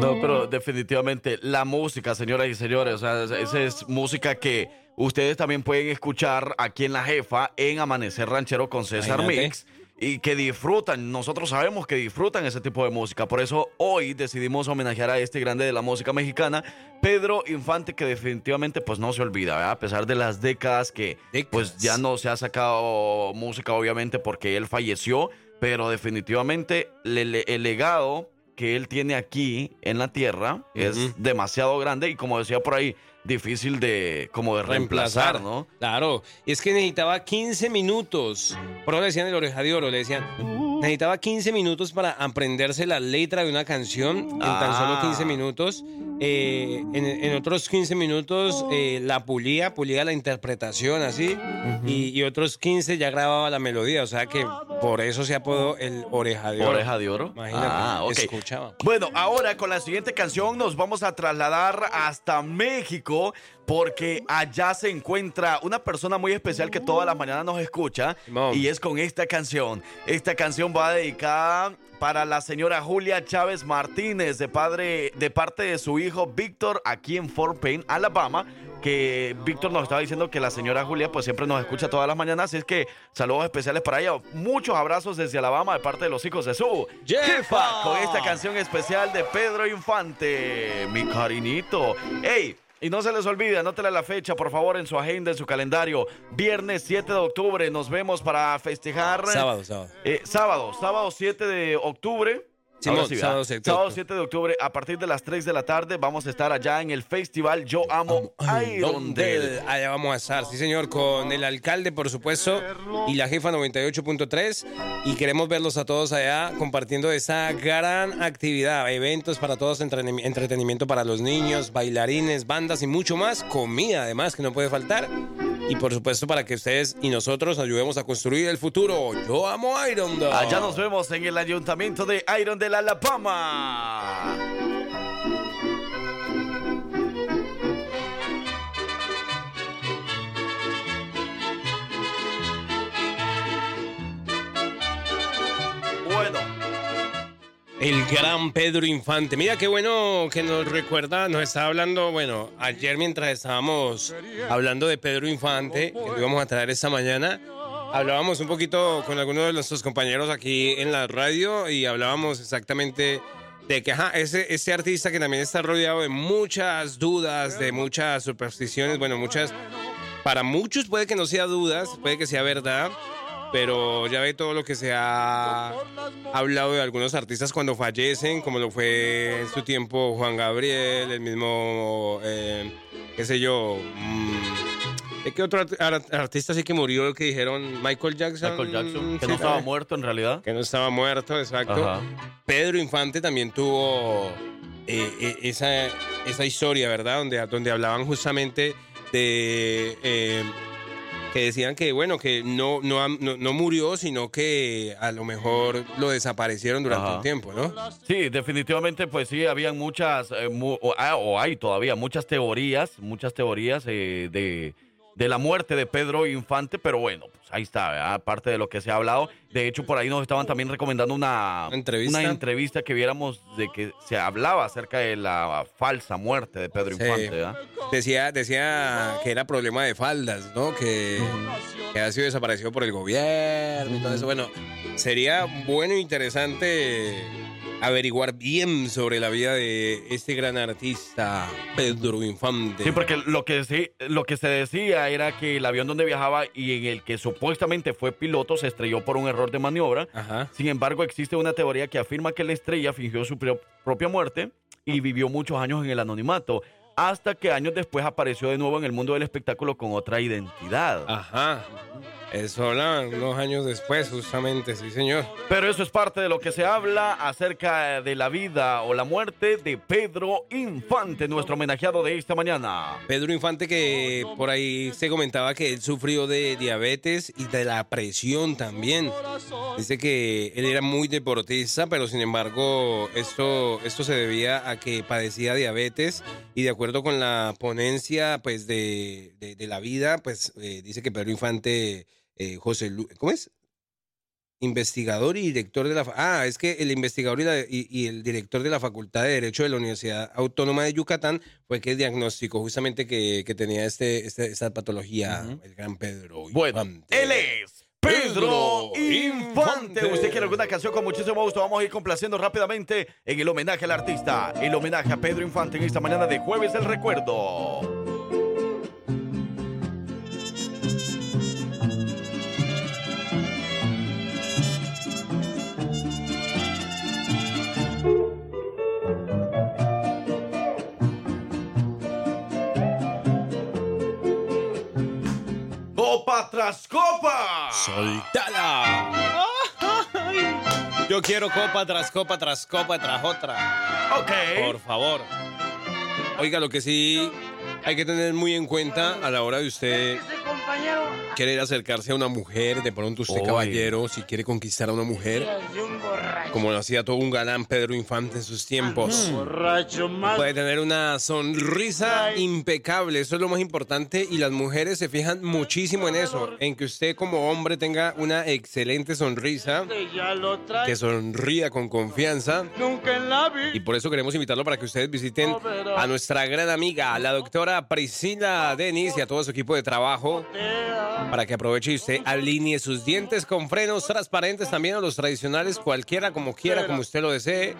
No, pero definitivamente la música, señoras y señores, o sea, esa es música que ustedes también pueden escuchar aquí en La Jefa en Amanecer Ranchero con César Imagínate. Mix y que disfrutan, nosotros sabemos que disfrutan ese tipo de música, por eso hoy decidimos homenajear a este grande de la música mexicana, Pedro Infante, que definitivamente pues no se olvida, ¿verdad? a pesar de las décadas que pues ya no se ha sacado música obviamente porque él falleció, pero definitivamente le- le- el legado que él tiene aquí en la tierra es demasiado grande y como decía por ahí, difícil de como de reemplazar, ¿no? Claro, y es que necesitaba 15 minutos. Por eso le decían el oreja de oro, le decían, necesitaba 15 minutos para aprenderse la letra de una canción en tan solo Ah. 15 minutos. Eh, en, en otros 15 minutos eh, la pulía, pulía la interpretación así, y, y otros 15 ya grababa la melodía, o sea que por eso se apodó el oreja de oro. Oreja de oro. Imagínate, Ah, ok. escuchaba. Bueno, ahora con la siguiente canción nos vamos a trasladar hasta México porque allá se encuentra una persona muy especial que todas las mañanas nos escucha y es con esta canción. Esta canción va dedicada para la señora Julia Chávez Martínez de padre de parte de su hijo Víctor aquí en Fort Payne, Alabama, que Víctor nos estaba diciendo que la señora Julia pues siempre nos escucha todas las mañanas, así es que saludos especiales para ella. Muchos abrazos desde Alabama de parte de los hijos de su jefa con esta canción especial de Pedro Infante, mi cariñito. ¡Ey! Y no se les olvide, anótele la fecha, por favor, en su agenda, en su calendario. Viernes 7 de octubre, nos vemos para festejar. Sábado, sábado. Eh, sábado, sábado 7 de octubre. Simón, sí, sábado 7 de Sábado octubre. 7 de octubre, a partir de las 3 de la tarde, vamos a estar allá en el festival Yo Amo Irondale. Donde allá vamos a estar, sí señor, con el alcalde, por supuesto, y la jefa 98.3. Y queremos verlos a todos allá compartiendo esa gran actividad. Eventos para todos, entretenimi- entretenimiento para los niños, bailarines, bandas y mucho más. Comida, además, que no puede faltar. Y por supuesto, para que ustedes y nosotros ayudemos a construir el futuro. Yo amo Irondale. Allá nos vemos en el ayuntamiento de Irondale, Alabama. El gran Pedro Infante. Mira qué bueno que nos recuerda, nos estaba hablando, bueno, ayer mientras estábamos hablando de Pedro Infante, que íbamos a traer esta mañana, hablábamos un poquito con algunos de nuestros compañeros aquí en la radio y hablábamos exactamente de que ajá, ese, ese artista que también está rodeado de muchas dudas, de muchas supersticiones, bueno, muchas, para muchos puede que no sea dudas, puede que sea verdad, pero ya ve todo lo que se ha hablado de algunos artistas cuando fallecen, como lo fue en su tiempo Juan Gabriel, el mismo, eh, qué sé yo, mm, ¿de qué otro art- art- artista sí que murió que dijeron Michael Jackson? Michael Jackson, que Sí, no estaba muerto en realidad. Que no estaba muerto, exacto. Ajá. Pedro Infante también tuvo eh, eh, esa, esa historia, ¿verdad? Donde, donde hablaban justamente de... eh, que decían que, bueno, que no, no, no, no murió, sino que a lo mejor lo desaparecieron durante Ajá. un tiempo, ¿no? Sí, definitivamente, pues sí, habían muchas, eh, mu- ah, o hay todavía muchas teorías, muchas teorías eh, de, de la muerte de Pedro Infante, pero bueno, pues ahí está, aparte de lo que se ha hablado. De hecho, por ahí nos estaban también recomendando una, ¿Entrevista? una entrevista que viéramos de que se hablaba acerca de la falsa muerte de Pedro Sí. Infante, ¿verdad? Decía, decía que era problema de faldas, ¿no? Que, que ha sido desaparecido por el gobierno y todo eso. Bueno, sería bueno e interesante averiguar bien sobre la vida de este gran artista, Pedro Infante. Sí, porque lo que, sí, lo que se decía era que el avión donde viajaba y en el que supuestamente fue piloto se estrelló por un error de maniobra. Ajá. Sin embargo, existe una teoría que afirma que la estrella fingió su pro- propia muerte y vivió muchos años en el anonimato, hasta que años después apareció de nuevo en el mundo del espectáculo con otra identidad. Ajá. Eso hablan unos años después, justamente, sí, señor. Pero eso es parte de lo que se habla acerca de la vida o la muerte de Pedro Infante, nuestro homenajeado de esta mañana. Pedro Infante que por ahí se comentaba que él sufrió de diabetes y de la presión también. Dice que él era muy deportista, pero sin embargo esto, esto se debía a que padecía diabetes y de acuerdo con la ponencia pues de, de- de la vida, pues eh, dice que Pedro Infante, eh, José Lu ¿cómo es? Investigador y director de la... Ah, es que el investigador y, la- y- y el director de la Facultad de Derecho de la Universidad Autónoma de Yucatán fue que diagnosticó justamente que, que tenía este, este- esta patología, el gran Pedro. Bueno, Infante. él es Pedro Pedro Infante. Infante. Usted quiere alguna canción con muchísimo gusto. Vamos a ir complaciendo rápidamente en el homenaje al artista. El homenaje a Pedro Infante en esta mañana de jueves del recuerdo. Copa tras copa. ¡Soltala! Yo quiero copa tras copa tras copa tras otra. Ok. Por favor. Oiga, lo que sí hay que tener muy en cuenta a la hora de usted querer acercarse a una mujer, de pronto usted Oy. caballero, si quiere conquistar a una mujer, como lo hacía todo un galán Pedro Infante en sus tiempos. Puede tener una sonrisa impecable, eso es lo más importante y las mujeres se fijan muchísimo en eso, en que usted como hombre tenga una excelente sonrisa, que sonría con confianza. Y por eso queremos invitarlo para que ustedes visiten a nuestra gran amiga, la doctora Priscila Denis y a todo su equipo de trabajo para que aproveche y usted alinee sus dientes con frenos transparentes también o los tradicionales, cualquiera como quiera, como usted lo desee.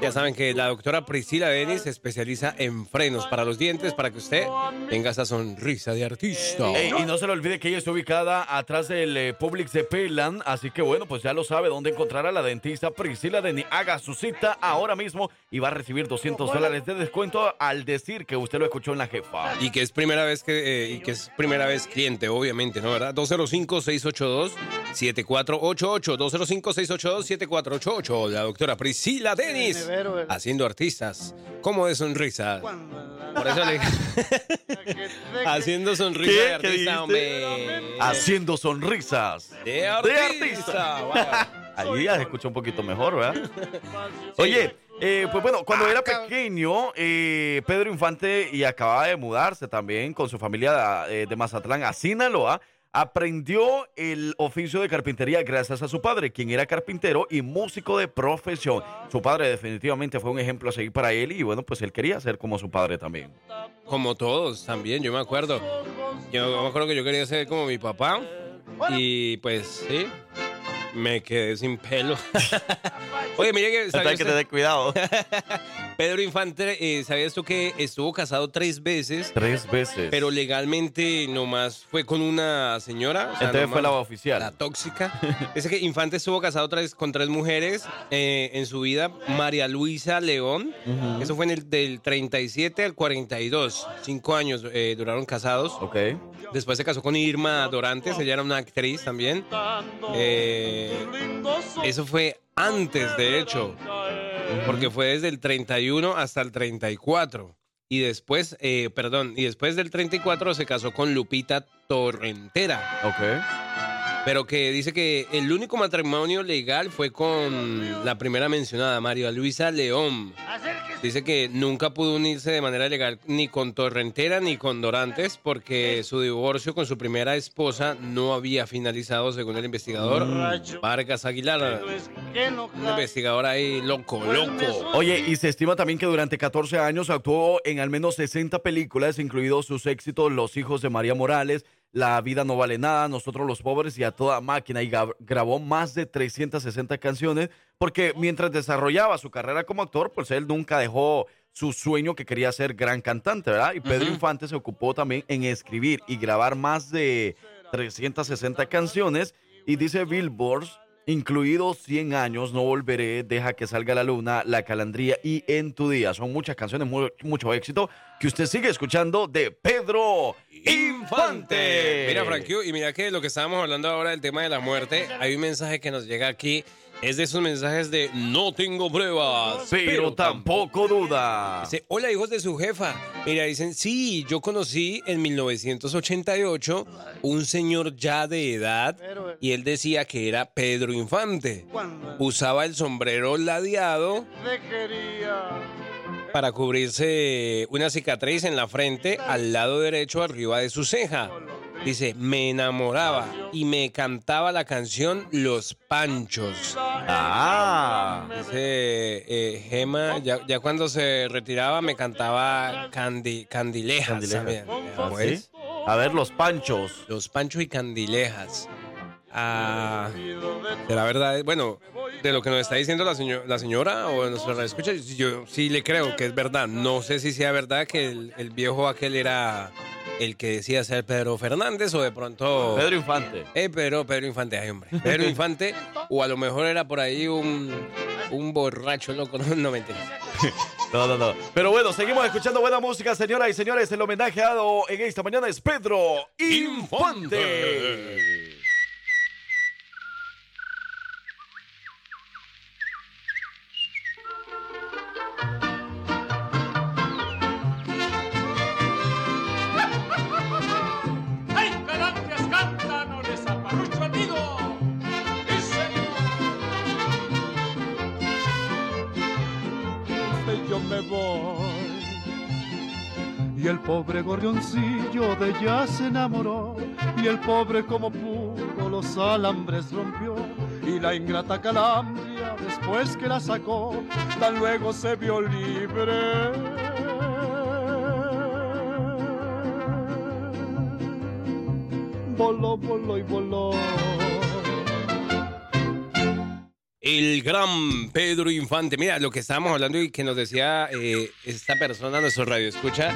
Ya saben que la doctora Priscila Denis se especializa en frenos para los dientes para que usted tenga esa sonrisa de artista. Ey, y no se le olvide que ella está ubicada atrás del eh, Publix de Pelan, así que bueno, pues ya lo sabe dónde encontrar a la dentista Priscila Denis. Haga su cita ahora mismo y va a recibir 200 dólares de descuento al decir que usted lo escuchó en la jefa. Y que es primera vez que, eh, y que es primera vez cliente, obviamente, ¿no? ¿Verdad? 205-682-7488. 205-682-7488. La doctora Priscila Denis. Haciendo artistas. Como de sonrisa. Por eso le Haciendo sonrisa ¿Qué? de ¿Qué artista, hombre. Haciendo sonrisas. De artista. Ahí ya se escucha un poquito mejor, ¿verdad? Oye, eh, pues bueno, cuando era pequeño, eh, Pedro Infante y acababa de mudarse también con su familia eh, de Mazatlán a Sinaloa, aprendió el oficio de carpintería gracias a su padre, quien era carpintero y músico de profesión. Su padre definitivamente fue un ejemplo a seguir para él y bueno, pues él quería ser como su padre también. Como todos también, yo me acuerdo. Yo me acuerdo que yo quería ser como mi papá. Y pues sí, me quedé sin pelo. Oye, mire que... Hasta que cuidado. Pedro Infante, eh, ¿sabías tú que estuvo casado tres veces? Tres veces. Pero legalmente nomás fue con una señora. o sea, Entonces fue la oficial. La tóxica. es que Infante estuvo casado tres, con tres mujeres eh, en su vida. María Luisa León. Eso fue en el del 37 al 42. Cinco años eh, duraron casados. Ok. Después se casó con Irma Dorantes. Ella era una actriz también. Eh, eso fue antes, de hecho. Porque fue desde el 31 hasta el 34. Y después, eh, perdón, y después del 34 se casó con Lupita Torrentera. Ok. Pero que dice que el único matrimonio legal fue con la primera mencionada, María Luisa León. Dice que nunca pudo unirse de manera legal ni con Torrentera ni con Dorantes porque su divorcio con su primera esposa no había finalizado según el investigador Vargas Aguilar. Un investigador ahí loco, loco. Oye, y se estima también que durante 14 años actuó en al menos 60 películas, incluidos sus éxitos Los hijos de María Morales, La vida no vale nada, Nosotros los pobres y a toda máquina, y grabó más de 360 canciones, porque mientras desarrollaba su carrera como actor, pues él nunca dejó su sueño que quería ser gran cantante, ¿verdad? Y Pedro. Infante se ocupó también en escribir y grabar más de 360 canciones, y dice Billboard incluido 100 años, No Volveré, Deja que salga la luna, La Calandría y En tu día. Son muchas canciones, mu- mucho éxito que usted sigue escuchando de Pedro Infante. Mira, Frankie, y mira que lo que estábamos hablando ahora del tema de la muerte, hay un mensaje que nos llega aquí. Es de esos mensajes de no tengo pruebas. Pero tampoco duda. Dice, hola hijos de su jefa. Mira, dicen, sí, yo conocí en 1988 un señor ya de edad y él decía que era Pedro Infante. Usaba el sombrero ladeado para cubrirse una cicatriz en la frente al lado derecho arriba de su ceja. Dice, me enamoraba y me cantaba la canción Los Panchos. Ah. Dice eh, Gema, ya, ya cuando se retiraba me cantaba candi- Candilejas. Candilejas. ¿Ah, sí? A ver, los panchos. Los Panchos y Candilejas. Ah, de la verdad, bueno, de lo que nos está diciendo la, seño- la señora o nuestra escucha, yo sí le creo que es verdad. No sé si sea verdad que el, el viejo aquel era el que decía ser Pedro Fernández o de pronto... Pedro Infante. Eh, pero Pedro Infante, ay, hombre. Pedro Infante, o a lo mejor era por ahí un, un borracho loco, no, no me entiendes. No, no, no. Pero bueno, seguimos escuchando buena música, señoras y señores. El homenajeado en esta mañana es Pedro Infante. ¡Ay, gorrioncillo de ella se enamoró, y el pobre como pudo los alambres rompió, y la ingrata calandria después que la sacó, tan luego se vio libre. voló, voló y voló. El gran Pedro Infante. Mira, lo que estábamos hablando y que nos decía eh, esta persona, nuestro radio escucha,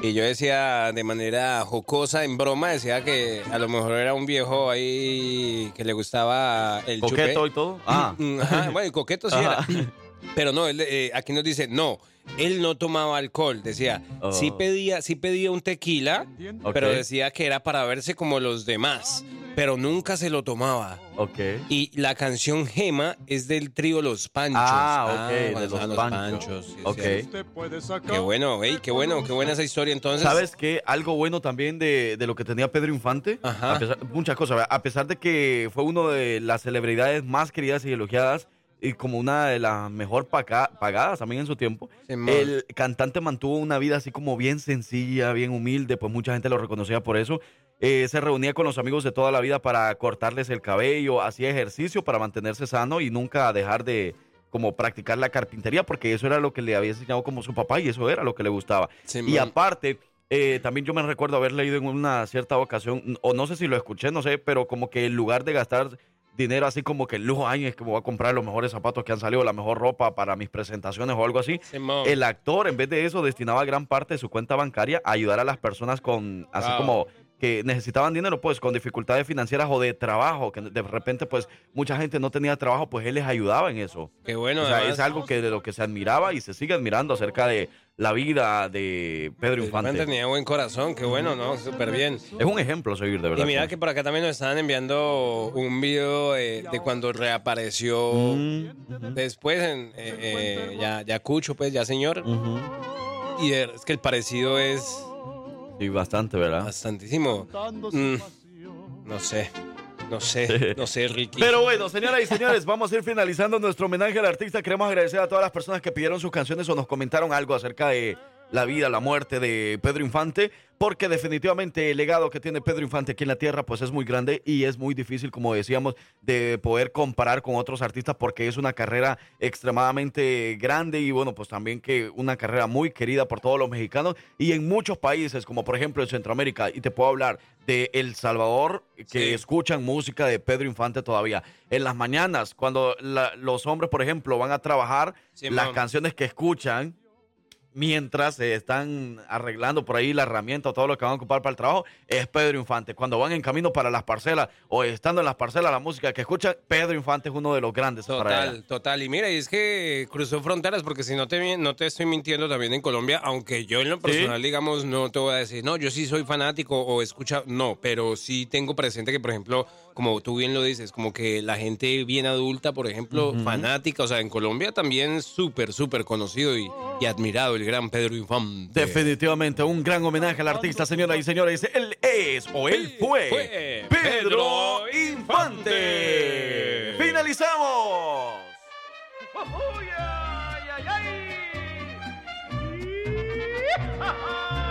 y yo decía de manera jocosa, en broma, decía que a lo mejor era un viejo ahí que le gustaba el ¿Coqueto y todo? Ah. Mm, ajá, bueno, el coqueto sí Ajá. era. Pero no, él, eh, aquí nos dice, no, él no tomaba alcohol. Decía, Oh. sí, pedía, sí pedía un tequila, pero decía que era para verse como los demás, pero nunca se lo tomaba. Ok. Y la canción Gema es del trío Los Panchos. Ah, ok, de los Panchos. sí, Ok. sí. Qué bueno, ey, qué bueno, qué buena esa historia entonces. ¿Sabes qué? Algo bueno también de, de lo que tenía Pedro Infante. Ajá. A pesar- muchas cosas. A pesar de que fue uno de las celebridades más queridas y elogiadas y como una de las mejor paga- pagadas también en su tiempo, el cantante mantuvo una vida así como bien sencilla, bien humilde, pues mucha gente lo reconocía por eso. Eh, se reunía con los amigos de toda la vida para cortarles el cabello, hacía ejercicio para mantenerse sano y nunca dejar de como practicar la carpintería, porque eso era lo que le había enseñado como su papá y eso era lo que le gustaba. y aparte, eh, también yo me recuerdo haber leído en una cierta ocasión, o no sé si lo escuché, no sé, pero como que en lugar de gastar dinero así como que el lujo, ay, es que me voy a comprar los mejores zapatos que han salido, la mejor ropa para mis presentaciones o algo así, Simón. el actor en vez de eso destinaba gran parte de su cuenta bancaria a ayudar a las personas con, así Wow. como que necesitaban dinero, pues con dificultades financieras o de trabajo, que de repente pues mucha gente no tenía trabajo, pues él les ayudaba en eso. Qué bueno, O sea, es algo que de lo que se admiraba y se sigue admirando acerca de la vida de Pedro Infante tenía buen corazón, qué bueno, ¿no? Súper bien. Es un ejemplo a seguir, de verdad. Y mira que por acá también nos estaban enviando un video eh, de cuando reapareció Mm, después, en, eh, eh, ya, ya Cucho, pues, ya señor. Y es que el parecido es Sí, bastante, ¿verdad? bastantísimo. Mm, no sé, no sé, no sé, Ricky. Pero bueno, señoras y señores, vamos a ir finalizando nuestro homenaje al artista. Queremos agradecer a todas las personas que pidieron sus canciones o nos comentaron algo acerca de la vida, la muerte de Pedro Infante, porque definitivamente el legado que tiene Pedro Infante aquí en la tierra pues es muy grande y es muy difícil, como decíamos, de poder comparar con otros artistas porque es una carrera extremadamente grande y bueno, pues también que una carrera muy querida por todos los mexicanos y en muchos países, como por ejemplo en Centroamérica, y te puedo hablar de El Salvador, que escuchan música de Pedro Infante todavía. En las mañanas, cuando la- los hombres, por ejemplo, van a trabajar, Sí, las canciones que escuchan mientras se están arreglando por ahí la herramienta o todo lo que van a ocupar para el trabajo, es Pedro Infante. Cuando van en camino para las parcelas o estando en las parcelas, la música que escuchan, Pedro Infante es uno de los grandes Total, total. Y mira, y es que cruzó fronteras, porque si no te, no te estoy mintiendo también en Colombia, aunque yo en lo personal, digamos, no te voy a decir, no, yo sí soy fanático o escucha, no, pero sí tengo presente que, por ejemplo, como tú bien lo dices, como que la gente bien adulta, por ejemplo, fanática, o sea, en Colombia también súper, súper conocido y, y admirado el gran Pedro Infante. Definitivamente un gran homenaje al artista, señoras y señores. Él es o él fue, fue Pedro Pedro Infante. Finalizamos. En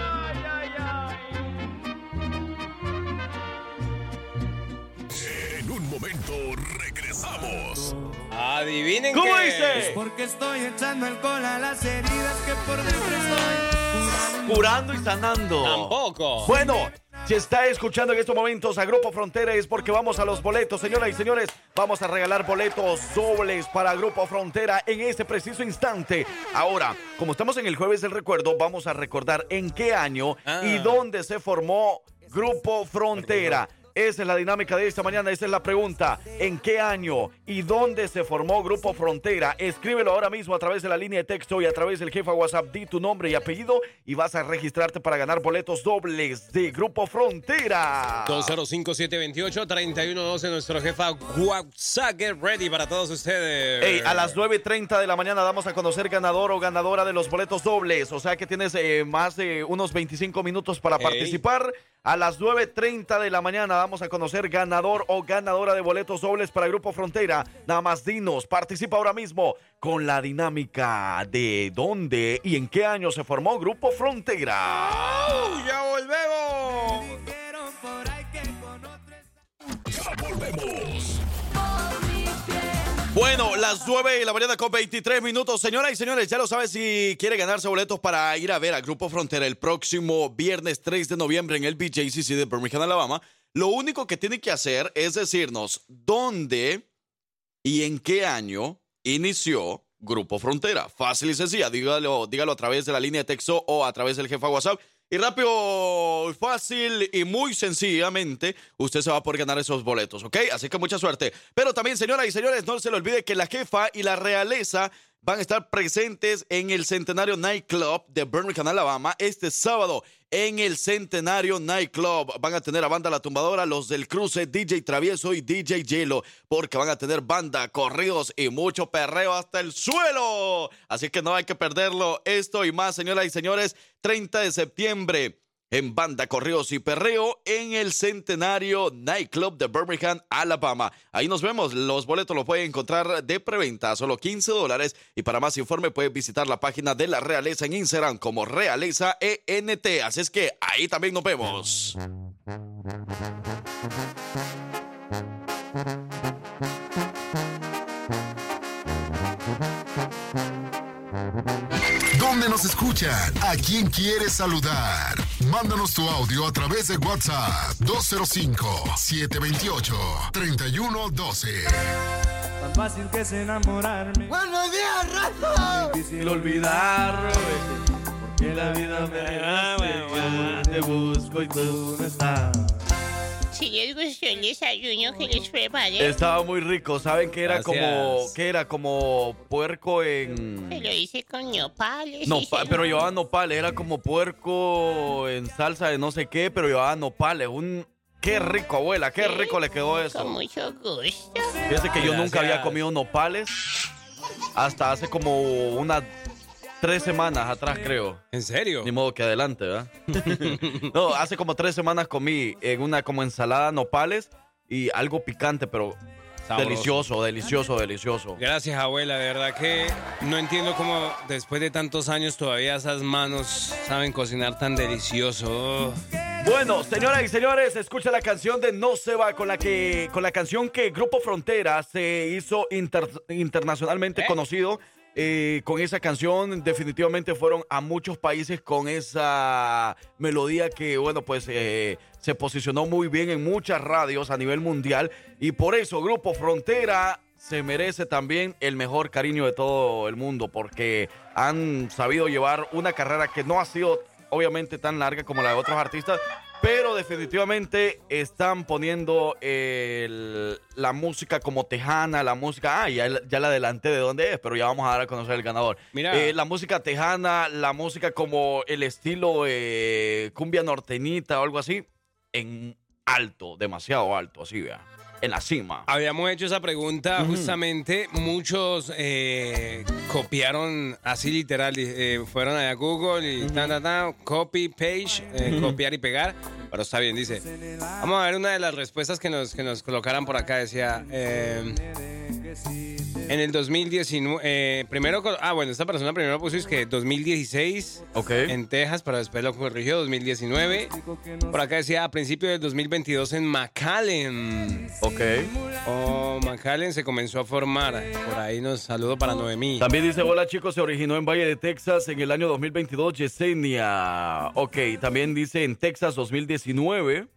regresamos. Adivinen ¿Cómo qué. dice? Porque estoy echando alcohol a las heridas que por dentro estoy Curando y sanando. Tampoco. Bueno, si está escuchando en estos momentos a Grupo Frontera es porque vamos a los boletos, señoras y señores. Vamos a regalar boletos dobles para Grupo Frontera en este preciso instante. Ahora, como estamos en el jueves del recuerdo, vamos a recordar en qué año Ah. y dónde se formó Grupo Frontera. Esa es la dinámica de esta mañana, esa es la pregunta. ¿En qué año y dónde se formó Grupo Frontera? Escríbelo ahora mismo a través de la línea de texto y a través del jefa WhatsApp. Di tu nombre y apellido y vas a registrarte para ganar boletos dobles de Grupo Frontera. 205-728-3112, nuestro jefa WhatsApp, get ready para todos ustedes. Ey, a las 9.30 de la mañana damos a conocer ganador o ganadora de los boletos dobles. O sea que tienes eh, más de unos 25 minutos para participar. A las 9.30 de la mañana damos a conocer ganador o ganadora de boletos dobles para Grupo Frontera. Nada más dinos, participa ahora mismo con la dinámica de dónde y en qué año se formó Grupo Frontera. ¡Ya volvemos! Ya volvemos. Bueno, las 9 de la mañana con 23 minutos. Señoras y señores, ya lo sabes si quiere ganarse boletos para ir a ver a Grupo Frontera el próximo viernes 3 de noviembre en el BJCC de Birmingham, Alabama. Lo único que tiene que hacer es decirnos dónde y en qué año inició Grupo Frontera. Fácil y sencilla. Dígalo, dígalo a través de la línea de texto o a través del jefa WhatsApp. Y rápido, fácil y muy sencillamente, usted se va a poder ganar esos boletos, ¿ok? Así que mucha suerte. Pero también, señoras y señores, no se le olvide que la jefa y la realeza van a estar presentes en el Centenario Nightclub de Birmingham, Alabama, este sábado en el Centenario Nightclub. Van a tener a banda La Tumbadora, los del cruce, DJ Travieso y DJ Hielo, porque van a tener banda, corridos y mucho perreo hasta el suelo. Así que no hay que perderlo. Esto y más, señoras y señores, 30 de septiembre en banda, correos y perreo en el Centenario Nightclub de Birmingham, Alabama. Ahí nos vemos. Los boletos los pueden encontrar de preventa, solo 15 dólares. Y para más informe pueden visitar la página de la Realeza en Instagram como Realeza ENT. Así es que ahí también nos vemos. ¿Dónde nos escuchan? ¿A quién quieres saludar? Mándanos tu audio a través de WhatsApp 205-728-3112. Tan fácil que es enamorarme. ¡Buenos días, rato! Difícil olvidarlo. Porque la vida me regalaste. Te busco y tú no estás. Si les gustó el desayuno que les preparé, Estaba muy rico. ¿Saben que era Gracias. como que era como puerco en se lo hice con nopales. No, pa- pero llevaba nopales, era como puerco en salsa de no sé qué, pero llevaba nopales. Un qué rico, abuela, qué rico le quedó eso. Con mucho gusto. Fíjese que yo nunca había comido nopales hasta hace como unas tres semanas atrás, creo. ¿En serio? Ni modo que adelante, ¿verdad? no, hace como tres semanas comí en una como ensalada nopales y algo picante, pero Sabroso. delicioso, delicioso, delicioso. Gracias, abuela. De verdad que no entiendo cómo después de tantos años todavía esas manos saben cocinar tan delicioso. Bueno, señoras y señores, escucha la canción de No se va con la que con la canción que Grupo Frontera se hizo inter- internacionalmente conocido. Eh, con esa canción definitivamente fueron a muchos países con esa melodía que, bueno, pues eh, se posicionó muy bien en muchas radios a nivel mundial. Y por eso Grupo Frontera se merece también el mejor cariño de todo el mundo porque han sabido llevar una carrera que no ha sido obviamente tan larga como la de otros artistas, pero definitivamente están poniendo el- la música como tejana, la música, ah, ya, ya la adelanté de dónde es, pero ya vamos a dar a conocer el ganador. Mira. Eh, la música tejana, la música como el estilo eh, cumbia norteñita o algo así, en alto, demasiado alto, así, vea, en la cima. Habíamos hecho esa pregunta justamente. Muchos eh, copiaron así literal. eh, fueron allá a Google y ta, ta, ta, copy, page, eh, copiar y pegar. Pero está bien, dice. Vamos a ver una de las respuestas que nos, que nos colocaran por acá. Decía. En el 2019, eh, primero, ah, bueno, esta persona primero puso es que 2016 en Texas, pero después lo corrigió, 2019. Por acá decía a principios del 2022 en McAllen. Ok. Oh, McAllen se comenzó a formar. Por ahí nos saludo para Noemí. También dice, hola chicos, se originó en Valle de Texas en el año 2022, Yesenia. Ok, también dice en Texas 2019.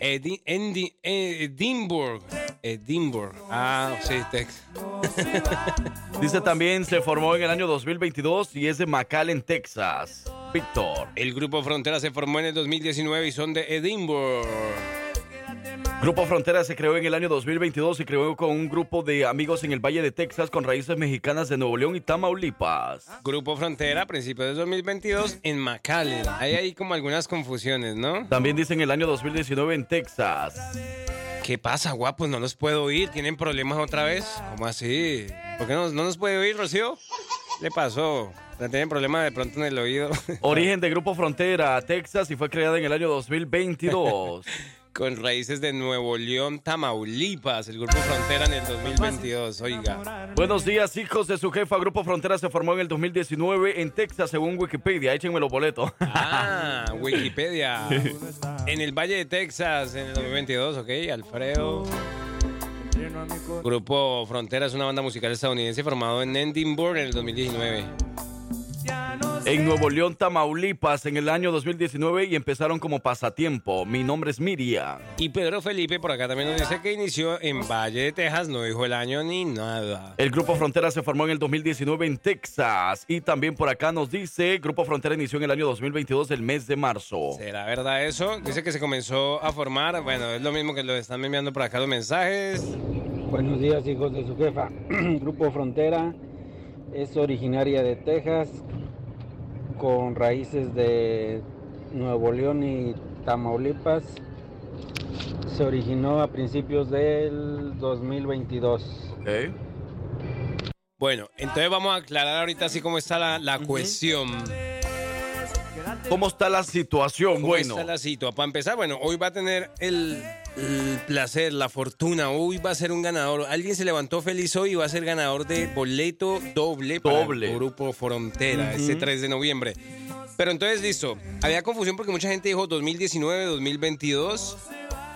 Edi- Endi- Edinburgh. Edinburgh. Ah, sí, Texas. Dice también se formó en el año 2022 y es de McAllen, Texas. Víctor. El grupo Frontera se formó en el 2019 y son de Edinburgh. Grupo Frontera se creó en el año 2022 y creó con un grupo de amigos en el Valle de Texas con raíces mexicanas de Nuevo León y Tamaulipas. Grupo Frontera, a principios de 2022 en McAllen. Ahí hay como algunas confusiones, ¿no? También dice en el año 2019 en Texas. ¿Qué pasa, guapos? No los puedo oír. ¿Tienen problemas otra vez? ¿Cómo así? ¿Por qué no, no nos puede oír, Rocío? ¿Qué le pasó? ¿Tienen problemas de pronto en el oído? Origen de Grupo Frontera, Texas y fue creada en el año 2022. Con raíces de Nuevo León, Tamaulipas. El Grupo Frontera en el 2022. Oiga. Buenos días, hijos de su jefa. Grupo Frontera se formó en el 2019 en Texas, según Wikipedia. Échenme los boletos. Ah, Wikipedia. En el Valle de Texas en el 2022, ok. Alfredo. Grupo Frontera es una banda musical estadounidense formado en Edinburgh en el 2019. En Nuevo León, Tamaulipas, en el año 2019 y empezaron como pasatiempo. Mi nombre es Miriam. Y Pedro Felipe por acá también nos dice que inició en Valle de Texas, no dijo el año ni nada. El Grupo Frontera se formó en el 2019 en Texas. Y también por acá nos dice, Grupo Frontera inició en el año 2022, el mes de marzo. ¿Será verdad eso? Dice que se comenzó a formar. Bueno, es lo mismo que lo están enviando por acá los mensajes. Buenos días, hijos de su jefa. Grupo Frontera es originaria de Texas, con raíces de Nuevo León y Tamaulipas. Se originó a principios del 2022. Bueno, entonces vamos a aclarar ahorita así cómo está la, la cuestión. ¿Cómo está la situación? ¿Cómo Bueno, está la situación? Para empezar, bueno, hoy va a tener el, el placer, la fortuna. Hoy va a ser un ganador. Alguien se levantó feliz hoy y va a ser ganador de boleto doble para Doble. el Grupo Frontera, Ujú. este 3 de noviembre. Pero entonces, listo. Había confusión porque mucha gente dijo 2019, 2022.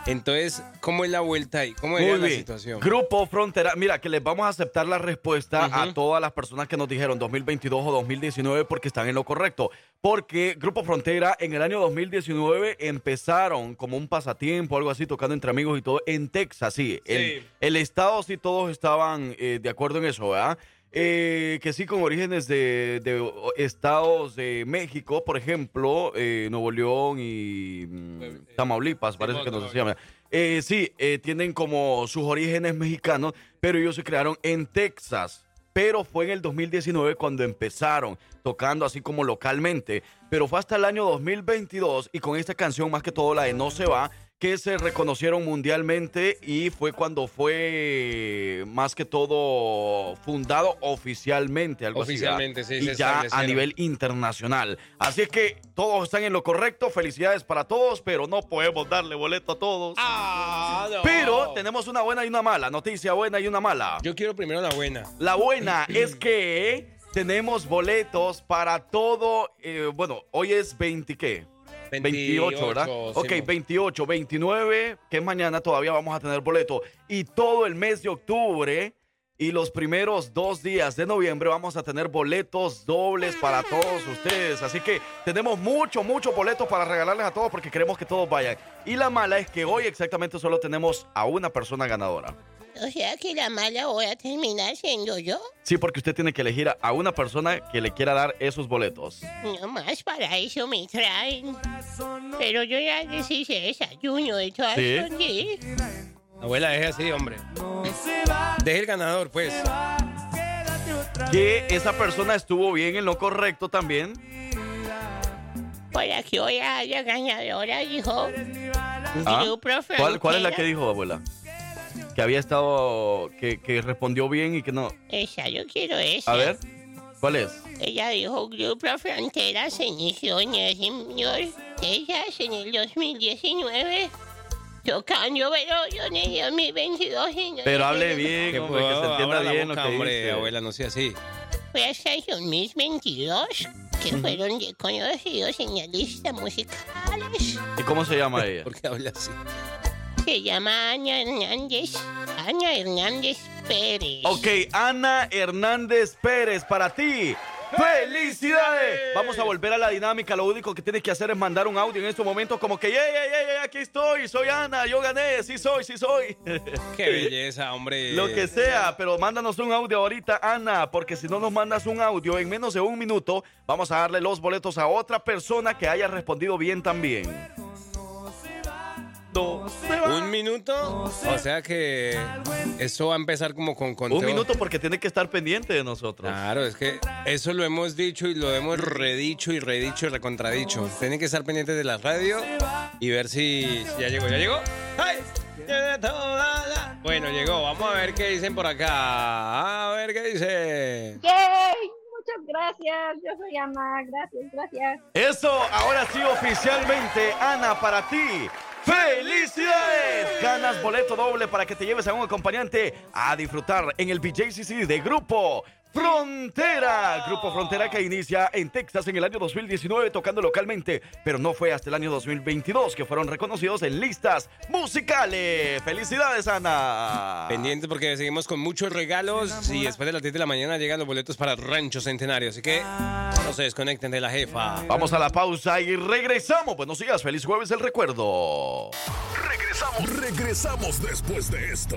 Entonces, ¿cómo es la vuelta ahí? ¿Cómo es la situación? Grupo Frontera, mira que les vamos a aceptar la respuesta a todas las personas que nos dijeron 2022 o 2019 porque están en lo correcto. Porque Grupo Frontera en el año 2019 empezaron como un pasatiempo, algo así, tocando entre amigos y todo, en Texas, sí. El, el estado sí todos estaban eh, de acuerdo en eso, ¿verdad? Eh, que sí, con orígenes de, de estados de México, por ejemplo, eh, Nuevo León y mm, Tamaulipas, parece que nos decían. Eh, sí, eh, tienen como sus orígenes mexicanos, pero ellos se crearon en Texas. Pero fue en el 2019 cuando empezaron tocando así como localmente. Pero fue hasta el año 2022 y con esta canción, más que todo la de No se va, que se reconocieron mundialmente y fue cuando fue más que todo fundado oficialmente, algo Oficialmente, así. sí, Y ya a nivel internacional. Así es que todos están en lo correcto. Felicidades para todos, pero no podemos darle boleto a todos. Ah, Pero tenemos una buena y una mala. Noticia buena y una mala. Yo quiero primero la buena. La buena es que tenemos boletos para todo. eh, bueno, hoy es 20 qué? 28, ¿verdad? 28, Ok, Simón. 28, 29, que es mañana todavía vamos a tener boleto. Y todo el mes de octubre y los primeros dos días de noviembre vamos a tener boletos dobles para todos ustedes. Así que tenemos mucho, muchos boletos para regalarles a todos porque queremos que todos vayan. Y la mala es que hoy exactamente solo tenemos a una persona ganadora. O sea que la mala voy a terminar siendo yo. Sí, porque usted tiene que elegir a una persona que le quiera dar esos boletos. No más para eso me traen. Pero yo ya les hice desayuno de todas ¿Sí? formas. Abuela, deje así, hombre. Deje el ganador, pues. Que esa persona estuvo bien en lo correcto también. Para que hoy haya ganadora, dijo. Ah, ¿Cuál, ¿Cuál es la que dijo, abuela? Que había estado, que, que respondió bien y que no. Esa, yo quiero esa. A ver, ¿cuál es? Ella dijo Grupo Frontera se inició en el señor Texas en el 2019. Tocando velones en 2022. y no Pero hable bien, Que hombre, que se entienda abra bien boca, lo que hombre, dice. abuela, no sea así. Fue hasta el 2022 que fueron reconocidos en la lista musicales. ¿Y cómo se llama ella? ¿Por qué habla así? Se llama Ana Hernández. Ana Hernández Pérez. Ok, Ana Hernández Pérez, para ti. ¡Felicidades! Vamos a volver a la dinámica. Lo único que tienes que hacer es mandar un audio en estos momentos como que, ¡Ey, ey, ey, aquí estoy! Soy Ana, yo gané, sí soy, sí soy. Qué belleza, hombre. Lo que sea, pero mándanos un audio ahorita, Ana, porque si no nos mandas un audio en menos de un minuto, vamos a darle los boletos a otra persona que haya respondido bien también. ¿Un minuto? O sea que eso va a empezar como con conteo. Un minuto porque tiene que estar pendiente de nosotros. Claro, es que eso lo hemos dicho y lo hemos redicho y redicho y recontradicho. Tienen que estar pendientes de la radio y ver si, ya llegó. ¿Ya llegó? Bueno, llegó. Vamos a ver qué dicen por acá. A ver qué dice. ¡Yay! Muchas gracias. Yo soy Ana. Gracias, gracias. Eso, ahora sí oficialmente, Ana, para ti. ¡Felicidades! Ganas boleto doble para que te lleves a un acompañante a disfrutar en el BJCC de Grupo Frontera. Grupo Frontera que inicia en Texas en el año 2019 tocando localmente, pero no fue hasta el año 2022 que fueron reconocidos en listas musicales. ¡Felicidades, Ana! Pendiente porque seguimos con muchos regalos y después de las 10 de la mañana llegan los boletos para Rancho Centenario. Así que no se desconecten de la jefa. Vamos a la pausa y regresamos. Buenos días, feliz jueves el recuerdo. Regresamos, regresamos después de esto.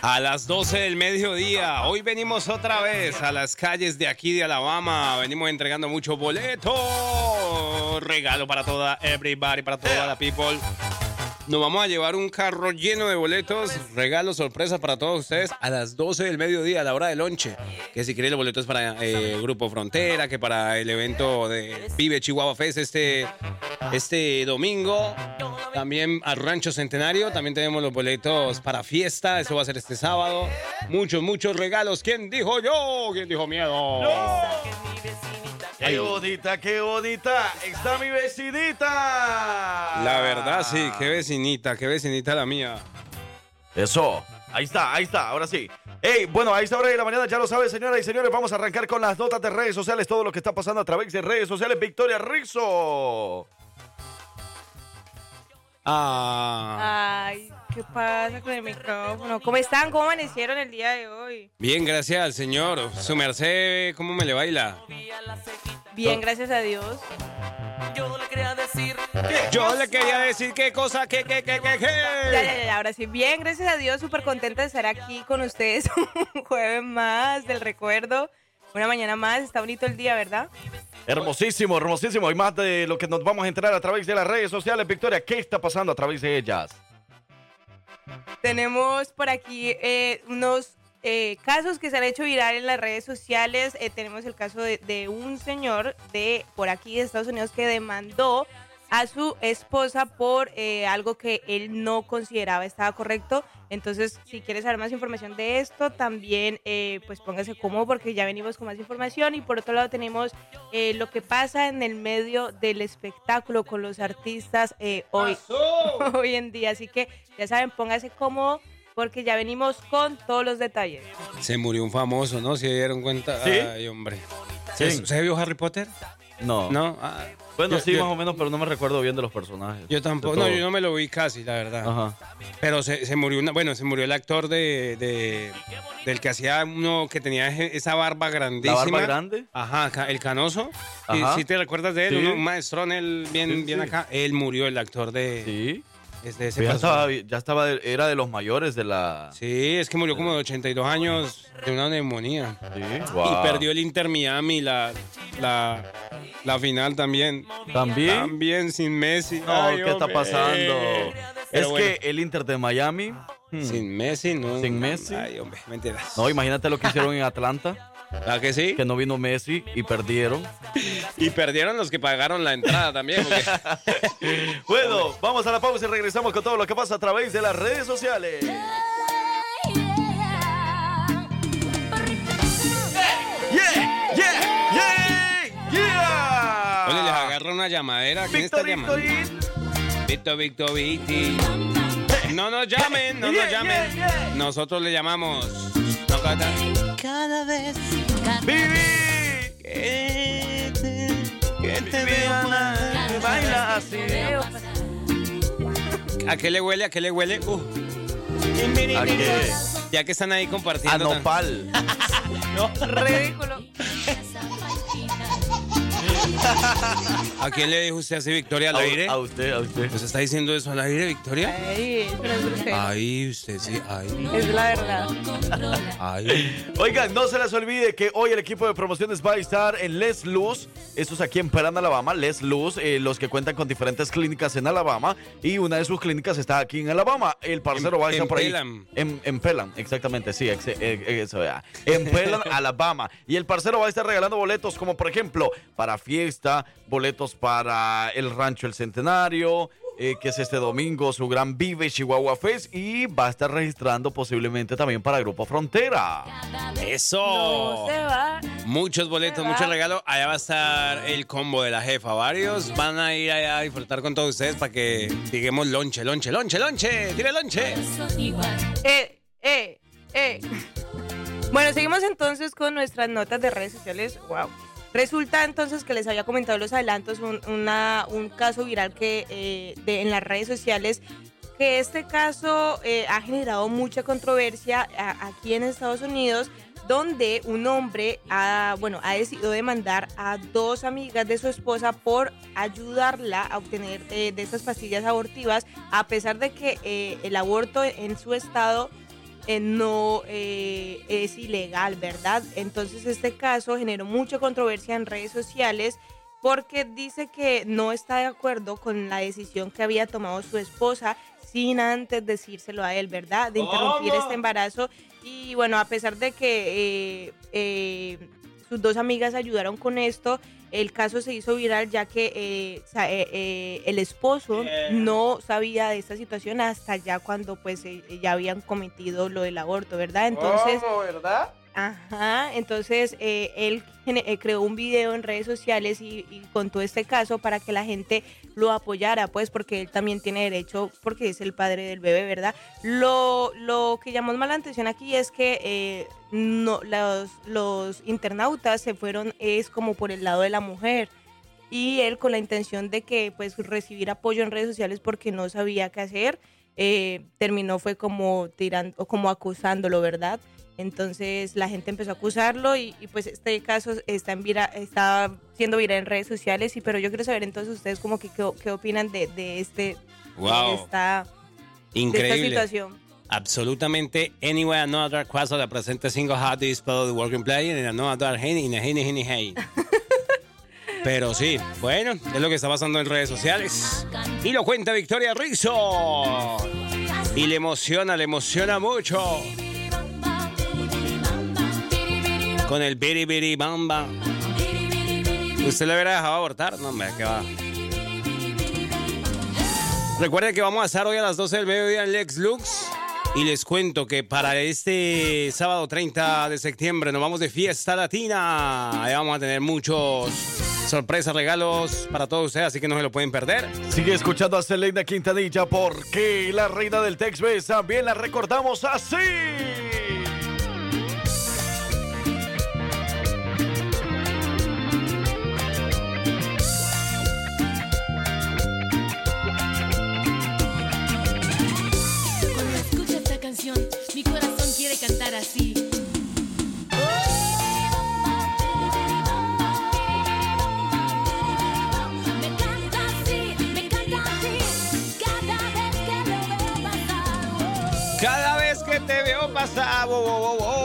A las 12 del mediodía, hoy venimos otra vez a las calles de aquí de Alabama. Venimos entregando muchos boletos. Regalo para toda everybody, para toda la people. Nos vamos a llevar un carro lleno de boletos, regalos, sorpresas para todos ustedes a las 12 del mediodía, a la hora del lonche. Que si quieren los boletos para eh, Grupo Frontera, que para el evento de Vive Chihuahua Fest este, este domingo. También a Rancho Centenario, también tenemos los boletos para fiesta, eso va a ser este sábado. Muchos, muchos regalos. ¿Quién dijo yo? ¿Quién dijo miedo? ¡Qué bonita, qué bonita! ¡Está mi vecinita! La verdad, sí, qué vecinita, qué vecinita la mía. Eso. Ahí está, ahí está, ahora sí. Hey, bueno, a esta hora de la mañana ya lo saben, señoras y señores, vamos a arrancar con las notas de redes sociales, todo lo que está pasando a través de redes sociales. Victoria Rizzo. Ah. Ay, ¿qué pasa con el micrófono? ¿Cómo están? ¿Cómo amanecieron el día de hoy? Bien, gracias al señor. Su merced, ¿cómo me le baila? Bien, gracias a Dios. Yo le quería decir. Yo le quería decir qué cosa, qué, qué, qué, qué, qué. Ya, ya, ya, ahora sí. Bien, gracias a Dios, súper contenta de estar aquí con ustedes un jueves más del recuerdo. Una mañana más, está bonito el día, ¿verdad? Hermosísimo, hermosísimo. Y más de lo que nos vamos a enterar a través de las redes sociales. Victoria, ¿qué está pasando a través de ellas? Tenemos por aquí eh, unos eh, casos que se han hecho viral en las redes sociales. Eh, tenemos el caso de, de un señor de por aquí de Estados Unidos que demandó a su esposa por eh, algo que él no consideraba estaba correcto. Entonces, si quieres saber más información de esto, también pues póngase cómodo porque ya venimos con más información. Y por otro lado tenemos lo que pasa en el medio del espectáculo con los artistas hoy, hoy en día. Así que ya saben, póngase cómodo porque ya venimos con todos los detalles. Se murió un famoso, ¿no? ¿Se dieron cuenta? ¿Sí? Ay, hombre. ¿Se, ¿Quién? ¿se vio Harry Potter? No. No. Ah, Bueno, yo- sí, yo- más o menos, pero no me recuerdo bien de los personajes. Yo tampoco. No, yo no me lo vi casi, la verdad. Ajá. Pero se, se murió una, bueno, se murió el actor de, de- del que hacía uno que tenía esa barba grandísima. barba grande? Ajá, el canoso. ¿Sí, Ajá. sí te recuerdas de él? Sí. Uno- un maestrón, él bien, Sí, bien sí. acá. Él murió, el actor de. Sí. De ese ya, estaba, ya estaba, de- era de los mayores de la... Sí, es que murió como de 82 años de una neumonía. Sí, Y perdió el Inter Miami la, la, la final también. ¿También? También sin Messi. No, Ay, ¿qué está pasando? Pero es bueno. que el Inter de Miami... hmm, Sin Messi, no. Sin Messi. Ay, hombre, mentiras. No, imagínate lo que hicieron en Atlanta. ¿A que sí? Que no vino Messi y perdieron. Y perdieron los que pagaron la entrada también. porque- Bueno, vamos a la pausa y regresamos con todo lo que pasa a través de las redes sociales. Yeah, yeah, yeah. Oye, les agarra una llamadera. ¿Quién está llamando? Víctor, Víctor, Viti. No nos llamen, no nos llamen. Nosotros le llamamos. No, cada- Cada vez. Vivi. Que te, que te Viviana, que baila así. ¿A qué le huele? ¿A qué le huele? Uh. ¿A qué? Ya que están ahí A compartiendo. tan- nopal. No. Ridículo. ¿A quién le dijo usted así, Victoria, al A- aire? a usted, a usted. ¿Pues está diciendo eso al aire, Victoria? Grosero. Ay, usted sí, ay. Es la verdad. Oigan, no se les olvide que hoy el equipo de promociones va a estar en Les Luz. Esto es aquí en Pelan, Alabama. Les Luz, eh, los que cuentan con diferentes clínicas en Alabama. Y una de sus clínicas está aquí en Alabama. El parcero En- va a estar por ahí. En, en Pelan, exactamente, sí. ex- eh, eh. En Pelan, Alabama. Y el parcero va a estar regalando boletos como, por ejemplo, para fiesta, boletos para el rancho El Centenario. Eh, que es este domingo, su gran Vive Chihuahua Fest y va a estar registrando posiblemente también para Grupo Frontera. Eso. No se va. Muchos boletos, muchos regalos. Allá va a estar el combo de la jefa. Varios van a ir allá a disfrutar con todos ustedes para que digamos lonche, lonche, lonche, lonche. Tire lonche. Eh, eh, eh. Bueno, seguimos entonces con nuestras notas de redes sociales. Wow. Resulta entonces que les había comentado en los adelantos un, un caso viral que eh, de, en las redes sociales que este caso eh, ha generado mucha controversia aquí en Estados Unidos donde un hombre ha, bueno, ha decidido demandar a dos amigas de su esposa por ayudarla a obtener eh, de estas pastillas abortivas a pesar de que eh, el aborto en su estado eh, no eh, es ilegal, ¿verdad? Entonces este caso generó mucha controversia en redes sociales porque dice que no está de acuerdo con la decisión que había tomado su esposa sin antes decírselo a él, ¿verdad? De interrumpir ¿Cómo? este embarazo. Y bueno, a pesar de que eh, eh, sus dos amigas ayudaron con esto, el caso se hizo viral ya que eh, eh, eh, el esposo no sabía de esta situación hasta ya cuando pues eh, ya habían cometido lo del aborto, ¿verdad? Entonces, ¿Cómo, verdad? Ajá, entonces eh, él eh, creó un video en redes sociales y, contó este caso para que la gente lo apoyara, pues porque él también tiene derecho, porque es el padre del bebé, ¿verdad? Lo, lo que llamó más la atención aquí es que eh, no, los, internautas se fueron, es como por el lado de la mujer y él con la intención de que pues recibir apoyo en redes sociales porque no sabía qué hacer terminó fue como tirando como acusándolo verdad entonces la gente empezó a acusarlo y, y, pues este caso está en vira, está siendo viral en redes sociales y pero yo quiero saber entonces ustedes como que qué, qué opinan de, de este Wow. de esta, de esta Increíble. situación Absolutamente. Anyway, another quasi la presente single how do you spell the working player and another hey, in a hey, hey, hey. Pero sí, bueno, es lo que está pasando en redes sociales. Y lo cuenta Victoria Rizzo. Y le emociona, le emociona mucho. Con el biri biri bamba. ¿Usted le hubiera dejado abortar? No, hombre, que va. Recuerden que vamos a estar hoy a las 12 del mediodía en Lex Lux. Y les cuento que para este sábado 30 de septiembre nos vamos de fiesta latina. Ahí vamos a tener muchos sorpresas, regalos para todos ustedes, así que no se lo pueden perder. Sigue escuchando a Selena Quintanilla porque la reina del Tex Mex también la recordamos así. Cada vez que lo veo pasar. Cada vez que te veo pasar, wo,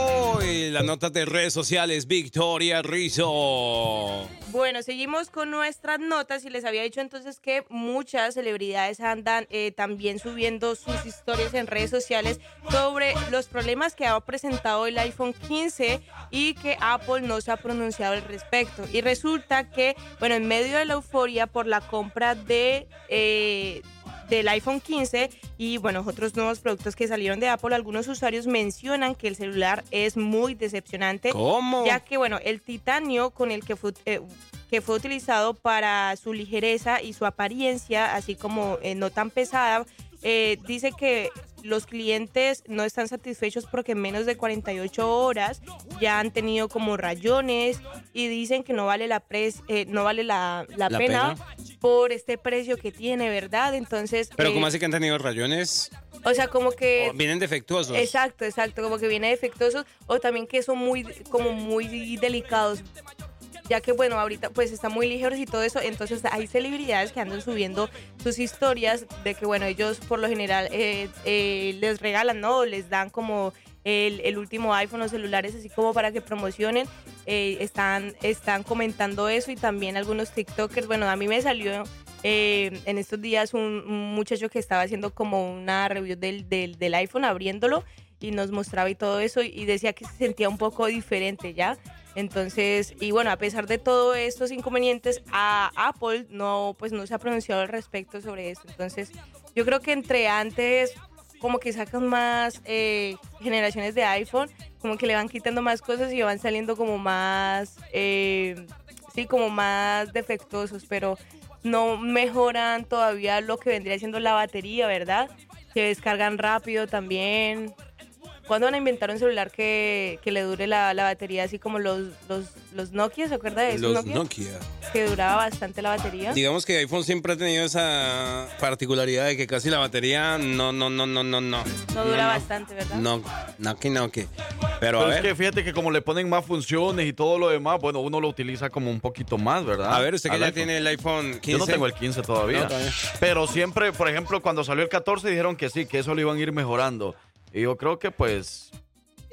y las notas de redes sociales, Victoria Rizzo. Bueno, seguimos con nuestras notas y les había dicho entonces que muchas celebridades andan eh, también subiendo sus historias en redes sociales sobre los problemas que ha presentado el iPhone 15 y que Apple no se ha pronunciado al respecto. Y resulta que, bueno, en medio de la euforia por la compra de... eh, del iPhone 15 y bueno, otros nuevos productos que salieron de Apple, algunos usuarios mencionan que el celular es muy decepcionante. ¿Cómo? Ya que bueno, el titanio con el que fue, eh, que fue utilizado para su ligereza y su apariencia, así como eh, no tan pesada, eh, dice que los clientes no están satisfechos porque en menos de 48 horas ya han tenido como rayones y dicen que no vale la pres- eh, no vale la, la La pena, pena. por este precio que tiene, ¿verdad? Entonces, Pero eh, ¿cómo así que han tenido rayones? o sea, como que O vienen defectuosos. Exacto, exacto, como que viene defectuosos o también que son muy, como muy delicados. Ya que, bueno, ahorita pues están muy ligeros y todo eso, entonces hay celebridades que andan subiendo sus historias de que, bueno, ellos por lo general eh, eh, les regalan, ¿no? Les dan como el, el último iPhone o celulares así como para que promocionen. Eh, están, están comentando eso y también algunos TikTokers, bueno, a mí me salió en estos días un, un muchacho que estaba haciendo como una review del, del, del iPhone abriéndolo y nos mostraba y todo eso y decía que se sentía un poco diferente ya. Entonces, y bueno, a pesar de todos estos inconvenientes, a Apple no, pues no se ha pronunciado al respecto sobre esto. Entonces, yo creo que entre antes como que sacan más eh, generaciones de iPhone, como que le van quitando más cosas y van saliendo como más, eh, sí, como más defectuosos, pero no mejoran todavía lo que vendría siendo la batería, ¿verdad? Que descargan rápido también. ¿Cuándo van a inventar un celular que, que le dure la, la batería así como los, los, los Nokia? ¿Se acuerda de esos Los Nokia? Nokia. Que duraba bastante la batería. Digamos que iPhone siempre ha tenido esa particularidad de que casi la batería no, no, no, no, no, no. No dura bastante, ¿verdad? No, no, que no, que. Pero a Pero es ver. que fíjate que como le ponen más funciones y todo lo demás, bueno, uno lo utiliza como un poquito más, ¿verdad? A ver, usted que ya iPhone. tiene el iPhone 15. Yo no tengo el 15 todavía. No, todavía. Pero siempre, por ejemplo, cuando salió el 14 dijeron que sí, que eso lo iban a ir mejorando. Y yo creo que pues...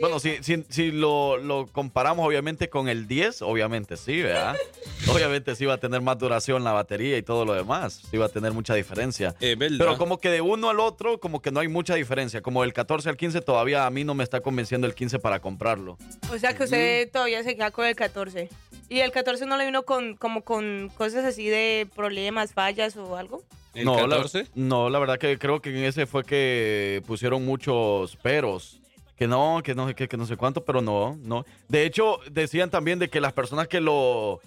Bueno, si, si, si lo, lo comparamos obviamente con el 10, obviamente sí, ¿verdad? obviamente sí va a tener más duración la batería y todo lo demás. Sí va a tener mucha diferencia. Pero como que de uno al otro, como que no hay mucha diferencia. Como del 14 al 15 todavía a mí no me está convenciendo el 15 para comprarlo. O sea que usted todavía se queda con el 14. ¿Y el 14 no le vino con como con cosas así de problemas, fallas o algo? no, La, no, la verdad que creo que en ese fue que pusieron muchos peros. Que no, que no, que, que no sé cuánto, pero no, no. De hecho, decían también de que las personas que lo,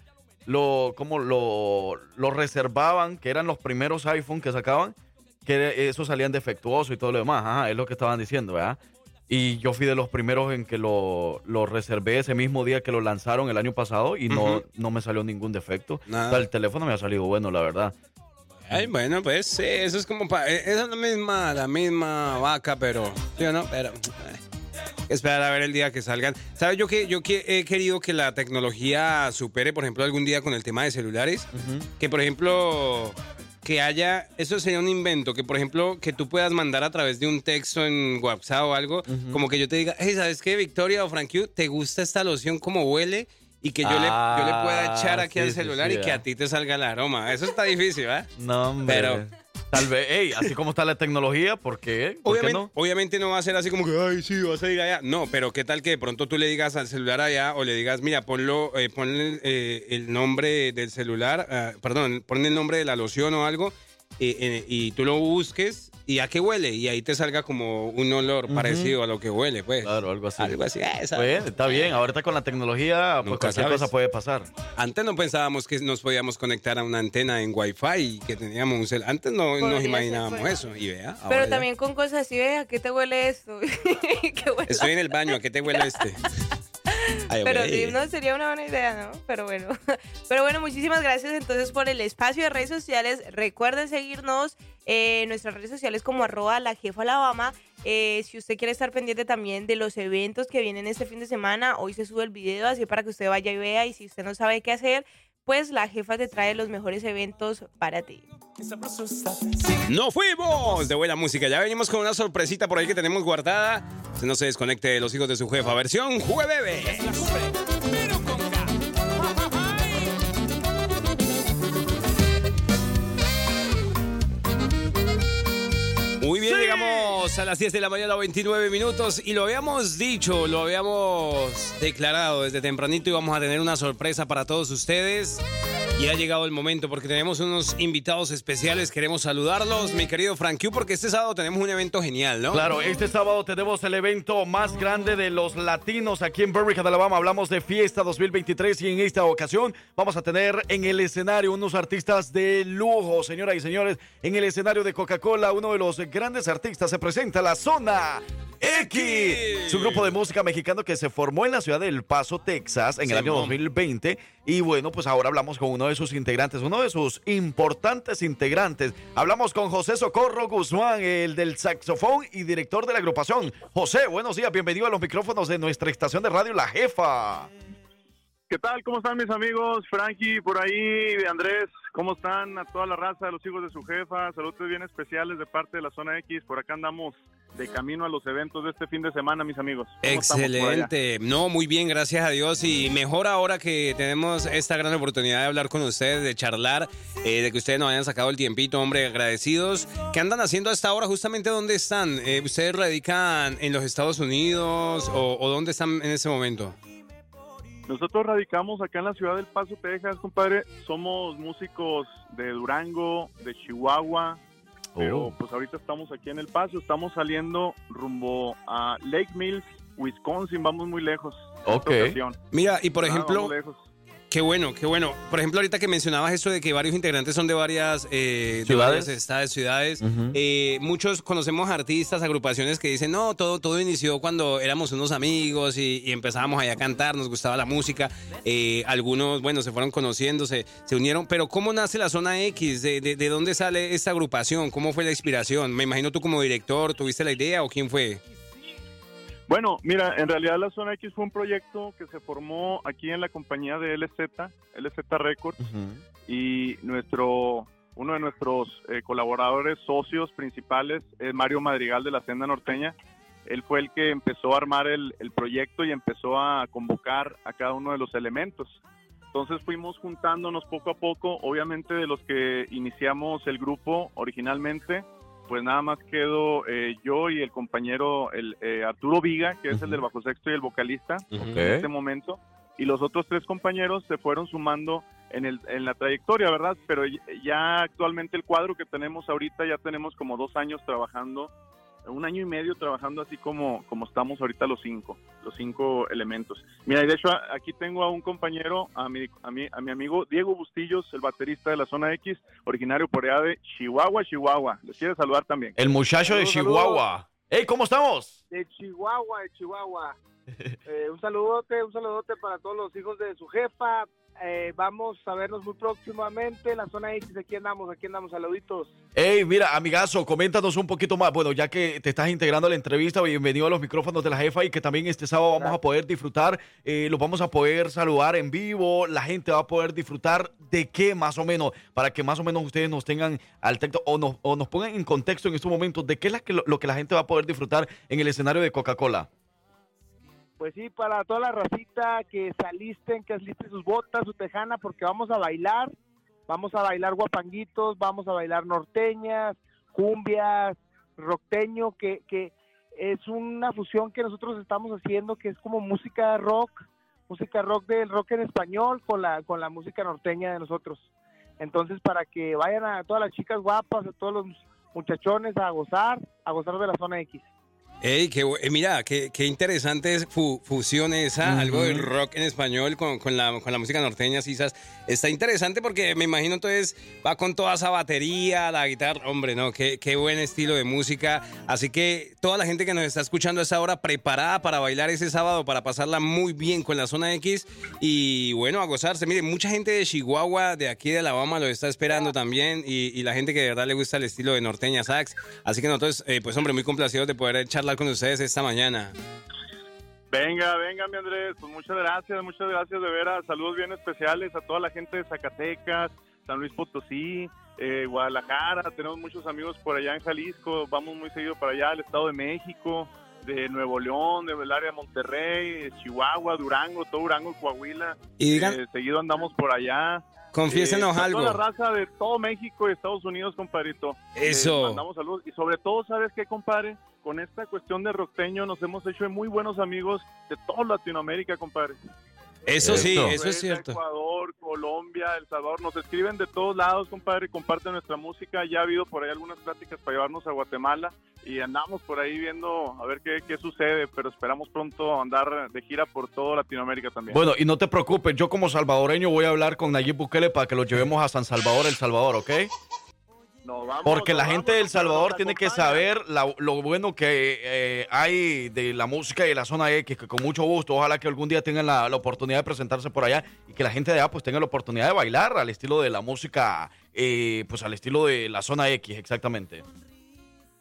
lo, como lo, lo reservaban, que eran los primeros iPhone que sacaban, que esos salían defectuosos y todo lo demás. Ajá, es lo que estaban diciendo, ¿verdad? Y yo fui de los primeros en que lo, lo reservé ese mismo día que lo lanzaron el año pasado y no, no me salió ningún defecto. Nada. O sea, el teléfono me ha salido bueno, la verdad. Ay, bueno, pues sí, eso es como para. Esa es la misma, la misma vaca, pero. ¿Sí o no? Pero. eh, Esperar a ver el día que salgan. ¿Sabes? Yo que yo que he querido que la tecnología supere, por ejemplo, algún día con el tema de celulares. Que, por ejemplo, que haya. Eso sería un invento. Que, por ejemplo, que tú puedas mandar a través de un texto en WhatsApp o algo. Como que yo te diga, hey, ¿sabes qué, Victoria o Frank Q, ¿Te gusta esta loción como huele? Y que yo, le, yo le pueda echar Ah, aquí sí, al celular sí, y que a ti te salga el aroma. Eso está difícil, ¿verdad? No, hombre. Pero- Tal vez, ey, así como está la tecnología, ¿por qué? ¿Por qué Obviamente, no? obviamente no va a ser así como que, ay, sí, vas a ir allá. No, pero qué tal que de pronto tú le digas al celular allá o le digas, mira, ponlo, eh, ponle eh, el nombre del celular, ah, perdón, ponle el nombre de la loción o algo eh, eh, y tú lo busques y a qué huele y ahí te salga como un olor Ujú. parecido a lo que huele, pues. Claro, algo así. Algo así. eh, esa- Pues, está bien, ahorita con la tecnología, pues Nunca cualquier sabes. cosa puede pasar. Antes no pensábamos que nos podíamos conectar a una antena en Wi-Fi y que teníamos un cel. Antes no Podría nos imaginábamos pues. eso. Y vea, Pero ya. también con cosas así, ve, ¿a qué te huele esto? ¿Qué huele? Estoy en el baño, ¿a qué te huele este? Ay, Pero sí, no sería una buena idea, ¿no? Pero bueno. Pero bueno, muchísimas gracias entonces por el espacio de redes sociales. Recuerden seguirnos en nuestras redes sociales como arroba la jefa Alabama. Eh, si usted quiere estar pendiente también de los eventos que vienen este fin de semana, hoy se sube el video así para que usted vaya y vea. Y si usted no sabe qué hacer, pues la jefa te trae los mejores eventos para ti. ¡No fuimos! De buena música. Ya venimos con una sorpresita por ahí que tenemos guardada. Usted no se desconecte de los hijos de su jefa. Versión jueves. A las 10 de la mañana, 29 minutos. Y lo habíamos dicho, lo habíamos declarado desde tempranito y vamos a tener una sorpresa para todos ustedes. Y ha llegado el momento porque tenemos unos invitados especiales. Queremos saludarlos, mi querido Frank Q, porque este sábado tenemos un evento genial, ¿no? Claro, este sábado tenemos el evento más grande de los latinos aquí en Birmingham, Alabama. Hablamos de Fiesta 2023 y en esta ocasión vamos a tener en el escenario unos artistas de lujo, señoras y señores. En el escenario de Coca-Cola, uno de los grandes artistas se presenta la Zona X, su grupo de música mexicano que se formó en la ciudad de El Paso, Texas, en el año Simón. 2020. Y bueno, pues ahora hablamos con uno de sus integrantes, uno de sus importantes integrantes. Hablamos con José Socorro Guzmán, el del saxofón y director de la agrupación. José, buenos días, bienvenido a los micrófonos de nuestra estación de radio La Jefa. ¿Qué tal? ¿Cómo están mis amigos? Frankie, por ahí, Andrés, ¿cómo están? A toda la raza de los hijos de su jefa, saludos bien especiales de parte de la Zona X. Por acá andamos de camino a los eventos de este fin de semana, mis amigos. Excelente. No, muy bien, gracias a Dios. Y mejor ahora que tenemos esta gran oportunidad de hablar con ustedes, de charlar, eh, de que ustedes nos hayan sacado el tiempito, hombre, agradecidos. ¿Qué andan haciendo hasta ahora? Justamente, ¿dónde están? Eh, ¿Ustedes radican en los Estados Unidos o, o dónde están en ese momento? Nosotros radicamos acá en la ciudad del Paso, Texas, compadre. Somos músicos de Durango, de Chihuahua, pero Oh. pues ahorita estamos aquí en El Paso. Estamos saliendo rumbo a Lake Mills, Wisconsin. Vamos muy lejos. Ok. Mira, y por Ah, ejemplo. Qué bueno, qué bueno. Por ejemplo, ahorita que mencionabas eso de que varios integrantes son de varias, eh, de Ciudades. varias estados, ciudades, eh, muchos conocemos artistas, agrupaciones que dicen, no, todo, todo inició cuando éramos unos amigos y, y empezábamos allá a cantar, nos gustaba la música. Eh, algunos, bueno, se fueron conociendo, se, se unieron. Pero ¿cómo nace la Zona X? ¿De, de, de dónde sale esta agrupación? ¿Cómo fue la inspiración? Me imagino tú como director, ¿tuviste la idea o quién fue? Bueno, mira, en realidad la Zona X fue un proyecto que se formó aquí en la compañía de LZ, LZ Records, y nuestro uno de nuestros eh, colaboradores socios principales es Mario Madrigal de la Senda Norteña. Él fue el que empezó a armar el, el proyecto y empezó a convocar a cada uno de los elementos. Entonces fuimos juntándonos poco a poco, obviamente de los que iniciamos el grupo originalmente, pues nada más quedo eh, yo y el compañero el, eh, Arturo Viga, que es el del bajo sexto y el vocalista en este momento, y los otros tres compañeros se fueron sumando en, el, en la trayectoria, ¿verdad? Pero ya actualmente el cuadro que tenemos ahorita, ya tenemos como dos años trabajando, un año y medio trabajando así como, como estamos ahorita los cinco, los cinco elementos. Mira, y de hecho aquí tengo a un compañero, a mi, a mi, a mi amigo Diego Bustillos, el baterista de la Zona X, originario por allá de Chihuahua, Chihuahua. Les quiere saludar también. El muchacho de Chihuahua. Hey, ¿cómo estamos? de Chihuahua, de Chihuahua. Eh, un saludote, un saludote para todos los hijos de su jefa. Eh, vamos a vernos muy próximamente en la zona X. Aquí andamos, aquí andamos, saluditos. Hey, mira, amigazo, coméntanos un poquito más. Bueno, ya que te estás integrando a la entrevista, bienvenido a los micrófonos de la jefa y que también este sábado vamos a poder disfrutar, eh, los vamos a poder saludar en vivo, la gente va a poder disfrutar de qué más o menos, para que más o menos ustedes nos tengan al texto o nos, o nos pongan en contexto en estos momentos de qué es la que, lo, lo que la gente va a poder disfrutar en el escenario de Coca-Cola. Pues sí, para toda la racita que salisten, que alisten sus botas, su tejana, porque vamos a bailar. Vamos a bailar guapanguitos, vamos a bailar norteñas, cumbias, rockteño, que, que es una fusión que nosotros estamos haciendo, que es como música rock, música rock del rock en español con la, con la música norteña de nosotros. Entonces, para que vayan a todas las chicas guapas, a todos los muchachones a gozar, a gozar de la zona X. Ey, qué, eh, mira, qué, qué interesante es fu- fusión esa, algo del rock en español con, con la, con la música norteña, quizás. Está interesante porque me imagino entonces va con toda esa batería, la guitarra. Hombre, no, qué, qué buen estilo de música. Así que toda la gente que nos está escuchando a esa hora preparada para bailar ese sábado, para pasarla muy bien con la zona X y bueno, a gozarse. Mire, mucha gente de Chihuahua, de aquí de Alabama, lo está esperando también y, y la gente que de verdad le gusta el estilo de norteña sax. Así que nosotros, eh, pues hombre, muy complacidos de poder con ustedes esta mañana. Venga, venga, mi Andrés. Pues muchas gracias, muchas gracias de veras. Saludos bien especiales a toda la gente de Zacatecas, San Luis Potosí, eh, Guadalajara. Tenemos muchos amigos por allá en Jalisco. Vamos muy seguido para allá, al Estado de México, de Nuevo León, del área de Monterrey, de Chihuahua, Durango, todo Durango, Coahuila. Y digan- Eh, seguido andamos por allá. Confiésenos a algo. Toda la raza de todo México y Estados Unidos, compadrito. Eso. Les mandamos saludos. Y sobre todo, ¿sabes qué, compadre? Con esta cuestión de rockteño nos hemos hecho muy buenos amigos de toda Latinoamérica, compadre. Eso sí, Eso. eso es cierto. Ecuador, Colombia, El Salvador, nos escriben de todos lados, compadre, comparten nuestra música. Ya ha habido por ahí algunas pláticas para llevarnos a Guatemala y andamos por ahí viendo a ver qué, qué sucede, pero esperamos pronto andar de gira por toda Latinoamérica también. Bueno, y no te preocupes, yo como salvadoreño voy a hablar con Nayib Bukele para que lo llevemos a San Salvador, El Salvador, ¿ok? Vamos, Porque la vamos, gente del compadre, Salvador tiene que saber la- lo bueno que eh, hay de la música y de la zona X, que con mucho gusto, ojalá que algún día tengan la, la oportunidad de presentarse por allá y que la gente de allá pues tenga la oportunidad de bailar al estilo de la música, eh, pues al estilo de la zona X, exactamente.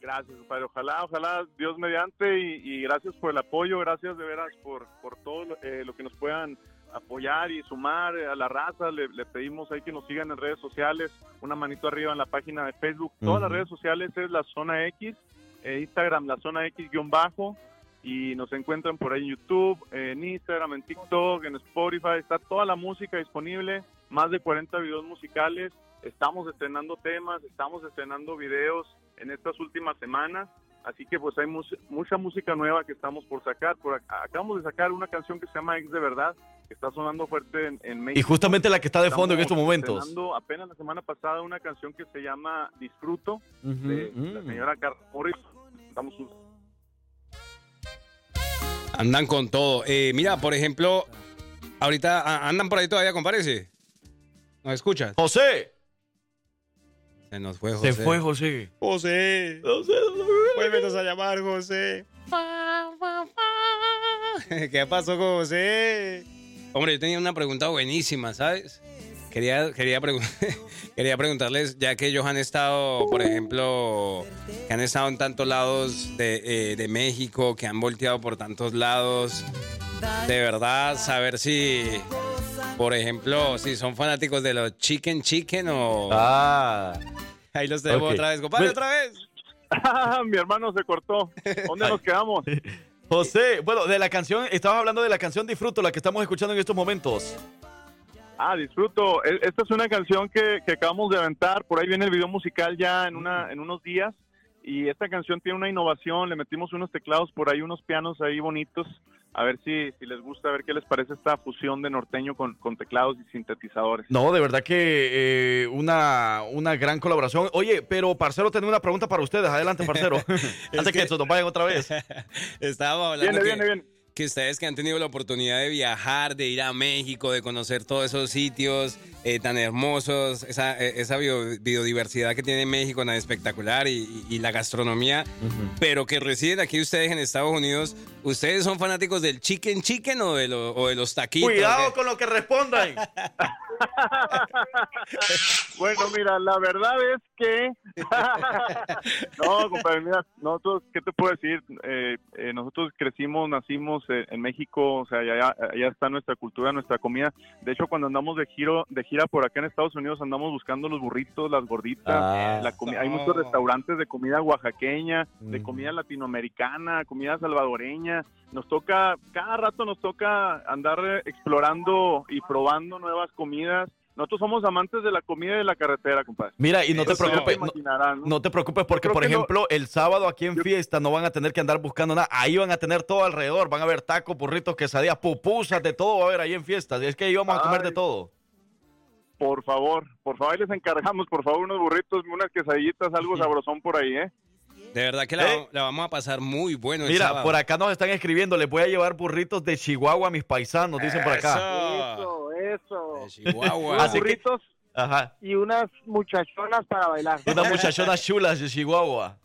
Gracias, compadre. Ojalá, ojalá, Dios mediante, y, y gracias por el apoyo, gracias de veras por, por todo lo, eh, lo que nos puedan apoyar y sumar a la raza. Le, le pedimos ahí que nos sigan en redes sociales, una manito arriba en la página de Facebook. Todas las redes sociales es la zona X, eh, Instagram la zona X guion bajo, y nos encuentran por ahí en YouTube, en Instagram, en TikTok, en Spotify. Está toda la música disponible, más de 40 videos musicales. Estamos estrenando temas, estamos estrenando videos en estas últimas semanas. Así que pues hay mus- mucha música nueva que estamos por sacar. Por ac- acabamos de sacar una canción que se llama Ex de Verdad, que está sonando fuerte en, en Y México. justamente la que está de fondo en estos Estamos momentos. apenas la semana pasada una canción que se llama Disfruto de mm. la señora Carla Morrison. Estamos Andan con todo. Eh, mira, por ejemplo, ahorita andan por ahí todavía, comparece. ¿Nos escuchas? José. Se nos fue José. Se fue José. José. José. Vuélvenos a llamar, José. ¿Qué pasó con José? Hombre, yo tenía una pregunta buenísima, ¿sabes? Quería, quería, pregun- quería preguntarles, ya que ellos han estado, por ejemplo, que han estado en tantos lados de, eh, de México, que han volteado por tantos lados, de verdad, saber si, por ejemplo, si son fanáticos de los chicken chicken o... Ah. Ahí los tenemos Ok. otra vez, compadre, Bueno. otra vez. Mi hermano se cortó. ¿Dónde nos quedamos? José, bueno, de la canción, estabas hablando de la canción Disfruto, la que estamos escuchando en estos momentos. Ah, disfruto. E- Esta es una canción que, que acabamos de aventar. Por ahí viene el video musical ya en, una, en unos días. Y esta canción tiene una innovación. Le metimos unos teclados por ahí, unos pianos ahí bonitos. A ver si, si les gusta, a ver qué les parece esta fusión de norteño con, con teclados y sintetizadores. No, de verdad que eh, una, una gran colaboración. Oye, pero Parcero, tengo una pregunta para ustedes. Adelante, Parcero. Antes que, se nos vayan otra vez. Estábamos hablando Viene, que, viene, viene. Que ustedes que han tenido la oportunidad de viajar, de ir a México, de conocer todos esos sitios eh, tan hermosos, esa, eh, esa bio- biodiversidad que tiene México tan espectacular y, y- y la gastronomía, pero que residen aquí ustedes en Estados Unidos, ¿ustedes son fanáticos del chicken chicken o de, lo- o de los taquitos? Cuidado con lo que respondan. Bueno, mira, la verdad es que... no, compadre, mira, nosotros, ¿qué te puedo decir? Eh, eh, nosotros crecimos, nacimos eh, en México, o sea, allá, allá está nuestra cultura, nuestra comida. De hecho, cuando andamos de giro, de gira por acá en Estados Unidos, andamos buscando los burritos, las gorditas. Ah. la comi- hay muchos restaurantes de comida oaxaqueña, de Mm. comida latinoamericana, comida salvadoreña. Nos toca, cada rato nos toca andar eh, explorando y probando nuevas comidas. Nosotros somos amantes de la comida y de la carretera, compadre. Mira, y no te Eso preocupes, no, imaginarán, ¿no? no te preocupes porque, por no- ejemplo, el sábado aquí en fiesta no van a tener que andar buscando nada. Ahí van a tener todo alrededor. Van a ver tacos, burritos, quesadillas, pupusas, de todo va a haber ahí en fiesta. Es que ahí vamos a comer de todo. Por favor, por favor, ahí les encargamos, por favor, unos burritos, unas quesadillitas, algo sabrosón por ahí, ¿eh? De verdad que la, la vamos a pasar muy bueno el Mira, sábado. por acá nos están escribiendo. Les voy a llevar burritos de Chihuahua a mis paisanos, dicen por acá. Eso, eso. Chihuahua. Así que- burritos Ajá. Y unas muchachonas para bailar. Unas muchachonas chulas de Chihuahua.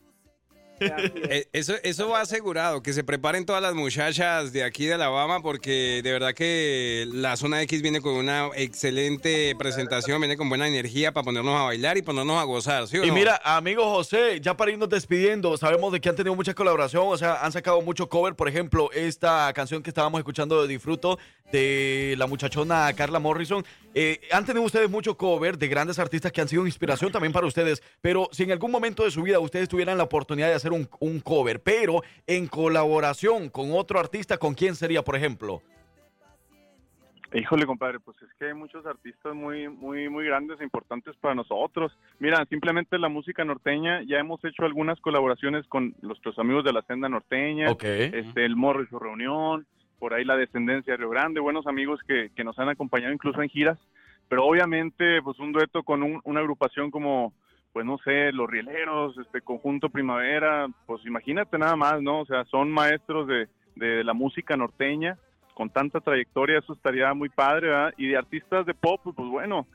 Eh, Eso, eso va asegurado, que se preparen todas las muchachas de aquí de Alabama, porque de verdad que la zona X viene con una excelente presentación, viene con buena energía para ponernos a bailar y ponernos a gozar, ¿sí o Y no? mira, amigo José, ya para irnos despidiendo, sabemos de que han tenido mucha colaboración, o sea, han sacado mucho cover, por ejemplo, esta canción que estábamos escuchando de Disfruto de la muchachona Carla Morrison. Eh, han tenido ustedes mucho cover de grandes artistas que han sido inspiración también para ustedes, pero si en algún momento de su vida ustedes tuvieran la oportunidad de hacer un, un cover, pero en colaboración con otro artista, ¿con quién sería, por ejemplo? Híjole, compadre, pues es que hay muchos artistas muy, muy, muy grandes e importantes para nosotros. Mira, simplemente la música norteña, ya hemos hecho algunas colaboraciones con nuestros amigos de la Senda Norteña, Ok. este, el Morro y su Reunión, por ahí la Descendencia de Río Grande, buenos amigos que, que nos han acompañado incluso en giras, pero obviamente, pues un dueto con un- una agrupación como, pues no sé, Los Rieleros, este Conjunto Primavera, pues imagínate nada más, ¿no? O sea, son maestros de, de la música norteña, con tanta trayectoria, eso estaría muy padre, ¿verdad? Y de artistas de pop, pues bueno,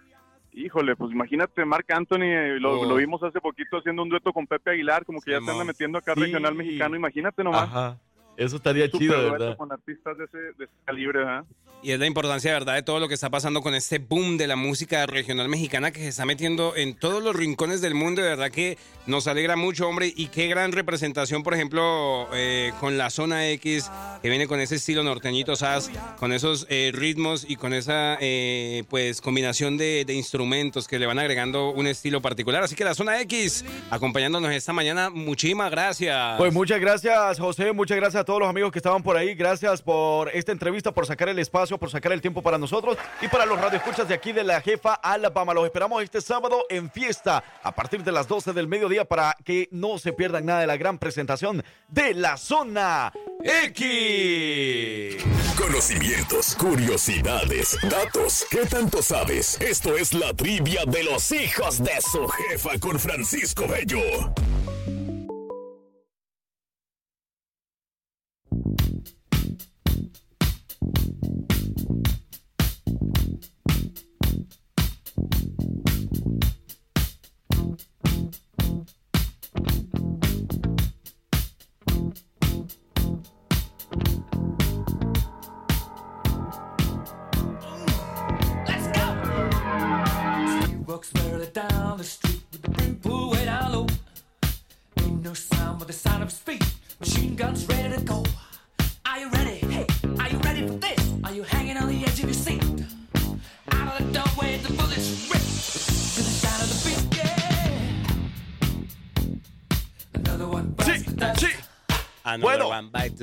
híjole, pues imagínate, Marc Anthony, eh, lo, Oh. lo vimos hace poquito haciendo un dueto con Pepe Aguilar, como que ya se anda metiendo acá Sí. regional mexicano, imagínate nomás. Ajá. Eso estaría Súper chido, verdad. con artistas de ese, de ese calibre, ¿verdad? Y es la importancia, verdad, de todo lo que está pasando con este boom de la música regional mexicana que se está metiendo en todos los rincones del mundo. De verdad que nos alegra mucho, hombre. Y qué gran representación, por ejemplo, eh, con la zona X, que viene con ese estilo norteñito, ¿sabes? Con esos eh, ritmos y con esa, eh, pues, combinación de, de instrumentos que le van agregando un estilo particular. Así que la zona X, acompañándonos esta mañana, muchísimas gracias. Pues muchas gracias, José. Muchas gracias a todos los amigos que estaban por ahí. Gracias por esta entrevista, por sacar el espacio, por sacar el tiempo para nosotros y para los radioescuchas de aquí de la jefa Alabama. Los esperamos este sábado en fiesta a partir de las 12 del mediodía para que no se pierdan nada de la gran presentación de la zona X. Conocimientos, curiosidades, datos. ¿Qué tanto sabes? Esto es la trivia de los hijos de su jefa con Francisco Bello.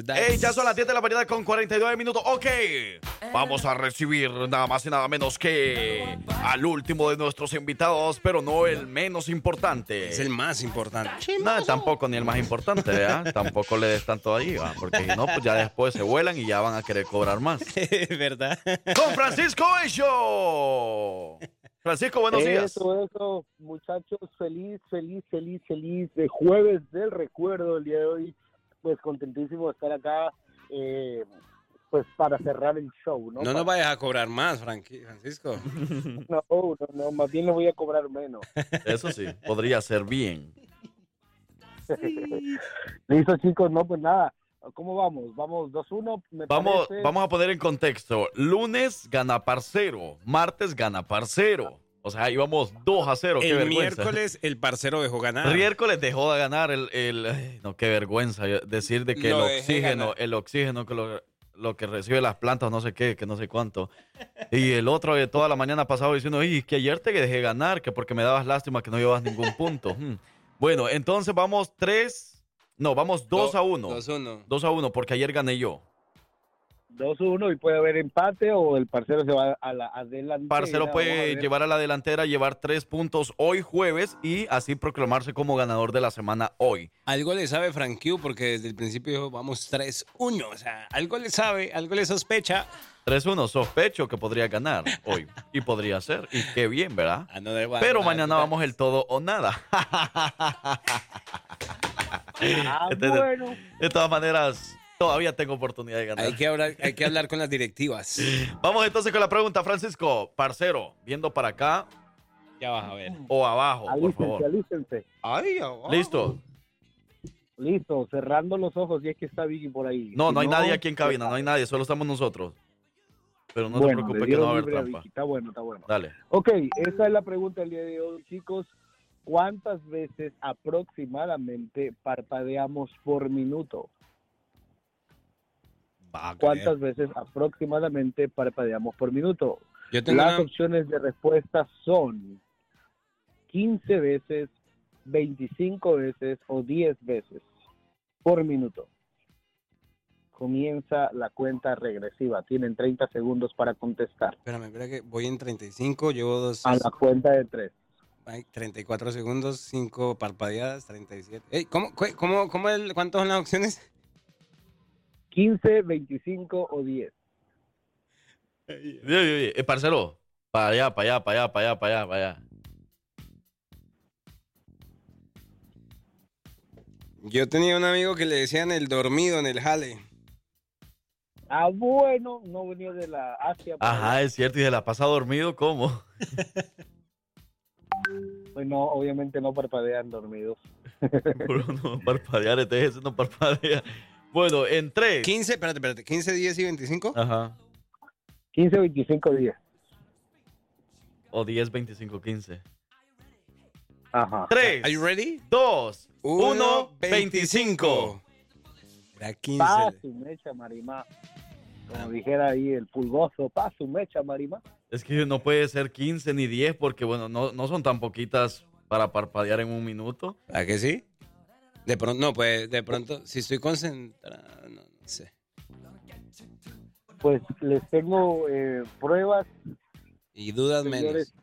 Ey, ya son las 10 de la mañana con 49 minutos. Ok, vamos a recibir nada más y nada menos que al último de nuestros invitados, pero no el menos importante. Es el más importante. No, tampoco ni el más importante, ¿verdad? tampoco le des tanto ahí, ¿va? porque si no, pues ya después se vuelan y ya van a querer cobrar más. ¿Verdad? Con Francisco Bello. Francisco, buenos días. Eso, eso, muchachos, feliz, feliz, feliz, feliz de jueves del recuerdo el día de hoy. Pues contentísimo de estar acá, eh, pues para cerrar el show, ¿no? No nos vayas a cobrar más, Franqui- Francisco. No, no, no, más bien le voy a cobrar menos. Eso sí, podría ser bien. Listo, chicos, no, pues nada. ¿Cómo vamos? Vamos 2-1. me Vamos, parece. vamos a poner en contexto. Lunes gana parcero, martes gana parcero. O sea, íbamos 2 a 0. qué El vergüenza. miércoles el parcero dejó ganar. Miércoles dejó de ganar el, el- ay, no qué vergüenza decir de que Lo el oxígeno, el oxígeno que lo, lo que recibe las plantas, no sé qué, que no sé cuánto. Y el otro de toda la mañana pasado diciendo, "Ey, que ayer te dejé ganar, que porque me dabas lástima que no llevas ningún punto." Hmm. Bueno, entonces vamos 3, no, vamos 2 Do- a 1. 2-1. 2 a 1 porque ayer gané yo. 2-1 y puede haber empate o el parcero se va a la adelantera. Parcero puede llevar a la delantera, llevar tres puntos hoy jueves y así proclamarse como ganador de la semana hoy. Algo le sabe Frankie porque desde el principio dijo, vamos 3-1. O sea, algo le sabe, algo le sospecha. 3-1, sospecho que podría ganar hoy. Y podría ser. Y qué bien, ¿verdad? One Pero mañana vamos el todo o nada. Ah, bueno. De todas maneras, todavía tengo oportunidad de ganar. Hay que hablar, hay que hablar con las directivas. Vamos entonces con la pregunta, Francisco. Parcero, viendo para acá Ya vas a ver. o abajo, por favor. alístense. ¿Listo? Listo, cerrando los ojos, y es que está Vicky por ahí. No, Si no hay nadie aquí en cabina, no hay nadie, solo estamos nosotros. Pero no te preocupes que no va a haber a trampa. Está bueno, está bueno. Dale. Ok, esa es la pregunta del día de hoy, chicos. ¿Cuántas veces aproximadamente parpadeamos por minuto? ¿Cuántas veces aproximadamente parpadeamos por minuto? Yo tengo Las una- opciones de respuesta son 15 veces, 25 veces o 10 veces por minuto. Comienza la cuenta regresiva. Tienen 30 segundos para contestar. Espérame, espera que voy en 35, llevo dos. A la cuenta de 3. Ay, 34 segundos, 5 parpadeadas, 37. Ey, ¿cómo, cómo, cómo el, ¿Cuántas son las opciones? 15, 25 o 10. Oye, oye, oye, eh, parcero, para allá, para allá, para allá, para allá, para allá, para allá. Yo tenía un amigo que le decían el dormido en el jale. Ah, bueno, no venía de la Asia. por Ajá, es cierto, y se la pasa dormido, ¿cómo? Pues no, obviamente no parpadean dormidos. Puro no parpadear, este ese no parpadea. Bueno, en 3. 15, espérate, espérate, 15, 10 y 25. Ajá. 15, 25, 10. O 10, 25, 15. Ajá. 3. Are you ready? 2, Uno, 1, 25. Era 15. Pa su mecha, Marimá. Como dijera ahí el pulgoso, pa su mecha, Marimá. Es que no puede ser 15 ni 10 porque, bueno, no, no son tan poquitas para parpadear en un minuto. ¿A que sí? De pronto, no, pues de pronto, si estoy concentrado. no, no. Sí. Pues les tengo eh, pruebas Y dudas menos. señores,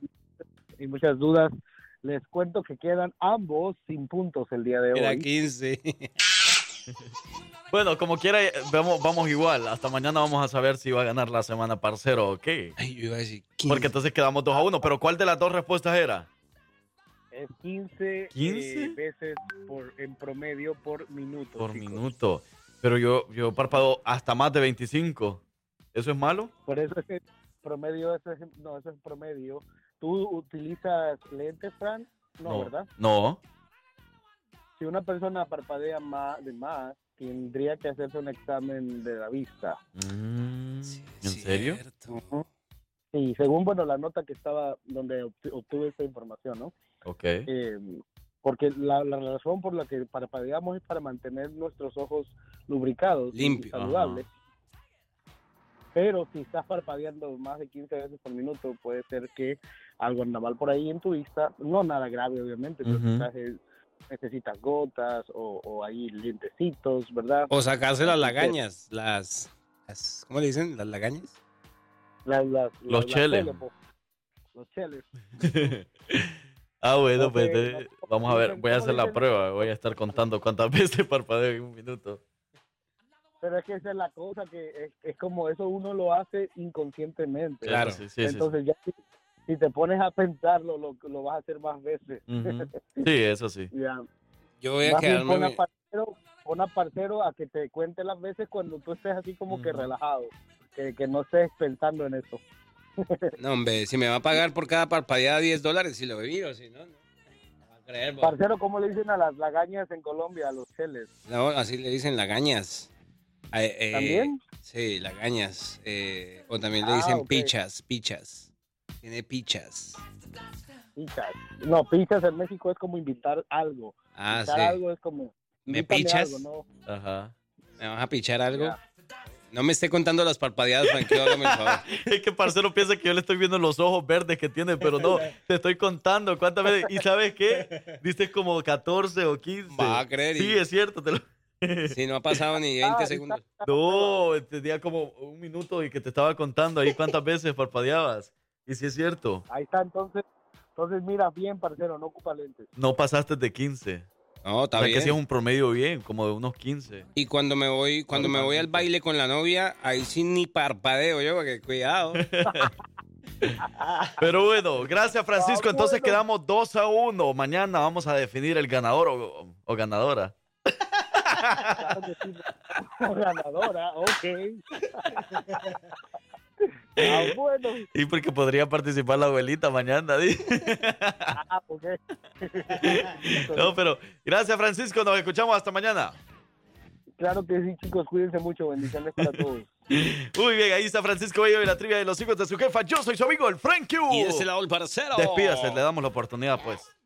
y muchas dudas. Les cuento que quedan ambos sin puntos el día de hoy. Era 15. Bueno, como quiera, eh, vamos, vamos igual. Hasta mañana vamos a saber si va a ganar la semana parcero o qué. Ay, yo iba a decir Porque entonces quedamos 2 a 1. Pero ¿cuál de las dos respuestas era? Es 15, eh, 15? veces por, en promedio por minuto. Por chicos. minuto. Pero yo, yo parpadeo hasta más de 25. ¿Eso es malo? Por eso es que promedio, eso es, no, eso es promedio. ¿Tú utilizas lentes, Fran? No, ¿verdad? No. Si una persona parpadea más de más, tendría que hacerse un examen de la vista. Mm, ¿En serio? Ujú. Sí, según, bueno, la nota que estaba, donde obtu- obtuve esta información, ¿no? Ok. Eh, porque la, la razón por la que parpadeamos es para mantener nuestros ojos lubricados y Limpio, saludables. Pero si estás parpadeando más de 15 veces por minuto, puede ser que algo anda mal por ahí en tu vista. No nada grave, obviamente, pero Ujú. quizás es- necesitas gotas o, o ahí lentecitos, ¿verdad? O sacarse las lagañas. Las, las- ¿Cómo le dicen? ¿Las lagañas? Las- las- Los las cheles. cheles. Los cheles. Ah, bueno, pues eh, vamos a ver. Voy a hacer la prueba. Voy a estar contando cuántas veces parpadeo en un minuto. Pero es que esa es la cosa, que es, es como eso uno lo hace inconscientemente. Claro. Sí, sí, sí, Entonces ya si, si te pones a pensarlo, lo, lo vas a hacer más veces. Sí, eso sí. Ya. Yo voy a Más bien quedarme. pon a parcero, pon a parcero a que te cuente las veces cuando tú estés así como que relajado, que, que no estés pensando en eso. No, hombre, si me va a pagar por cada parpadeada 10 dólares, si lo bebí o si no, no. No va a creer, bo. Parcero, ¿cómo le dicen a las lagañas en Colombia, a los cheles? No, así le dicen lagañas. Eh, eh, ¿También? Sí, lagañas. Eh, o también le Ah, dicen ok. pichas, pichas. Tiene pichas. Pichas. No, pichas en México es como invitar algo. Ah, Invitar sí. algo es como... ¿Me pichas? algo, ¿no? Ajá. ¿Me vas a pichar algo? No me esté contando las parpadeadas, Frankie, hágame el favor. Es que parcero piensa que yo le estoy viendo los ojos verdes que tiene, pero no, te estoy contando cuántas veces. ¿Y sabes qué? Dices como 14 o 15. Va a creer y- Sí, es cierto. Te lo... Si no ha pasado ni 20 segundos. No, tenía como un minuto y que te estaba contando ahí cuántas veces parpadeabas. Y sí es cierto, Ahí está, entonces, entonces mira bien, parcero, no ocupa lentes. no pasaste de 15. No, está o sea, bien. que sí es un promedio bien, como de unos 15. Y cuando me voy, cuando me voy al baile con la novia, ahí sí ni parpadeo yo, porque cuidado. Pero bueno, gracias Francisco. Entonces quedamos 2 a 1. Mañana vamos a definir el ganador o, o ganadora. Claro que sí. Ganadora, ok. ah, bueno. Y porque podría participar la abuelita mañana. di. Ah. No, pero gracias Francisco. Nos escuchamos hasta mañana. Claro que sí, chicos, cuídense mucho. Bendiciones para todos. Muy bien, ahí está Francisco Bello y la trivia de los hijos de su jefa. Yo soy su amigo, el Frank Q. Y ese lado el parcero. Despídase, le damos la oportunidad, pues.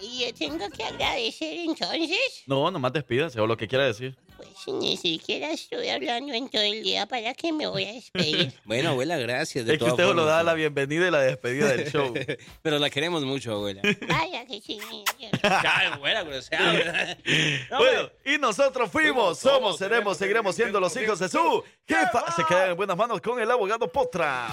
Y yo tengo que agradecer entonces. No, nomás despídase o lo que quiera decir. Pues ni siquiera estoy hablando en todo el día. ¿Para qué me voy a despedir? Bueno, abuela, gracias. De Es que usted lo formas. da la bienvenida y la despedida del show. Pero la queremos mucho, abuela. Vaya que sí. Ay, abuela, grosera. Bueno, y nosotros fuimos, somos, seremos, seguiremos siendo los hijos de su jefa. Se quedan en buenas manos con el abogado Potra.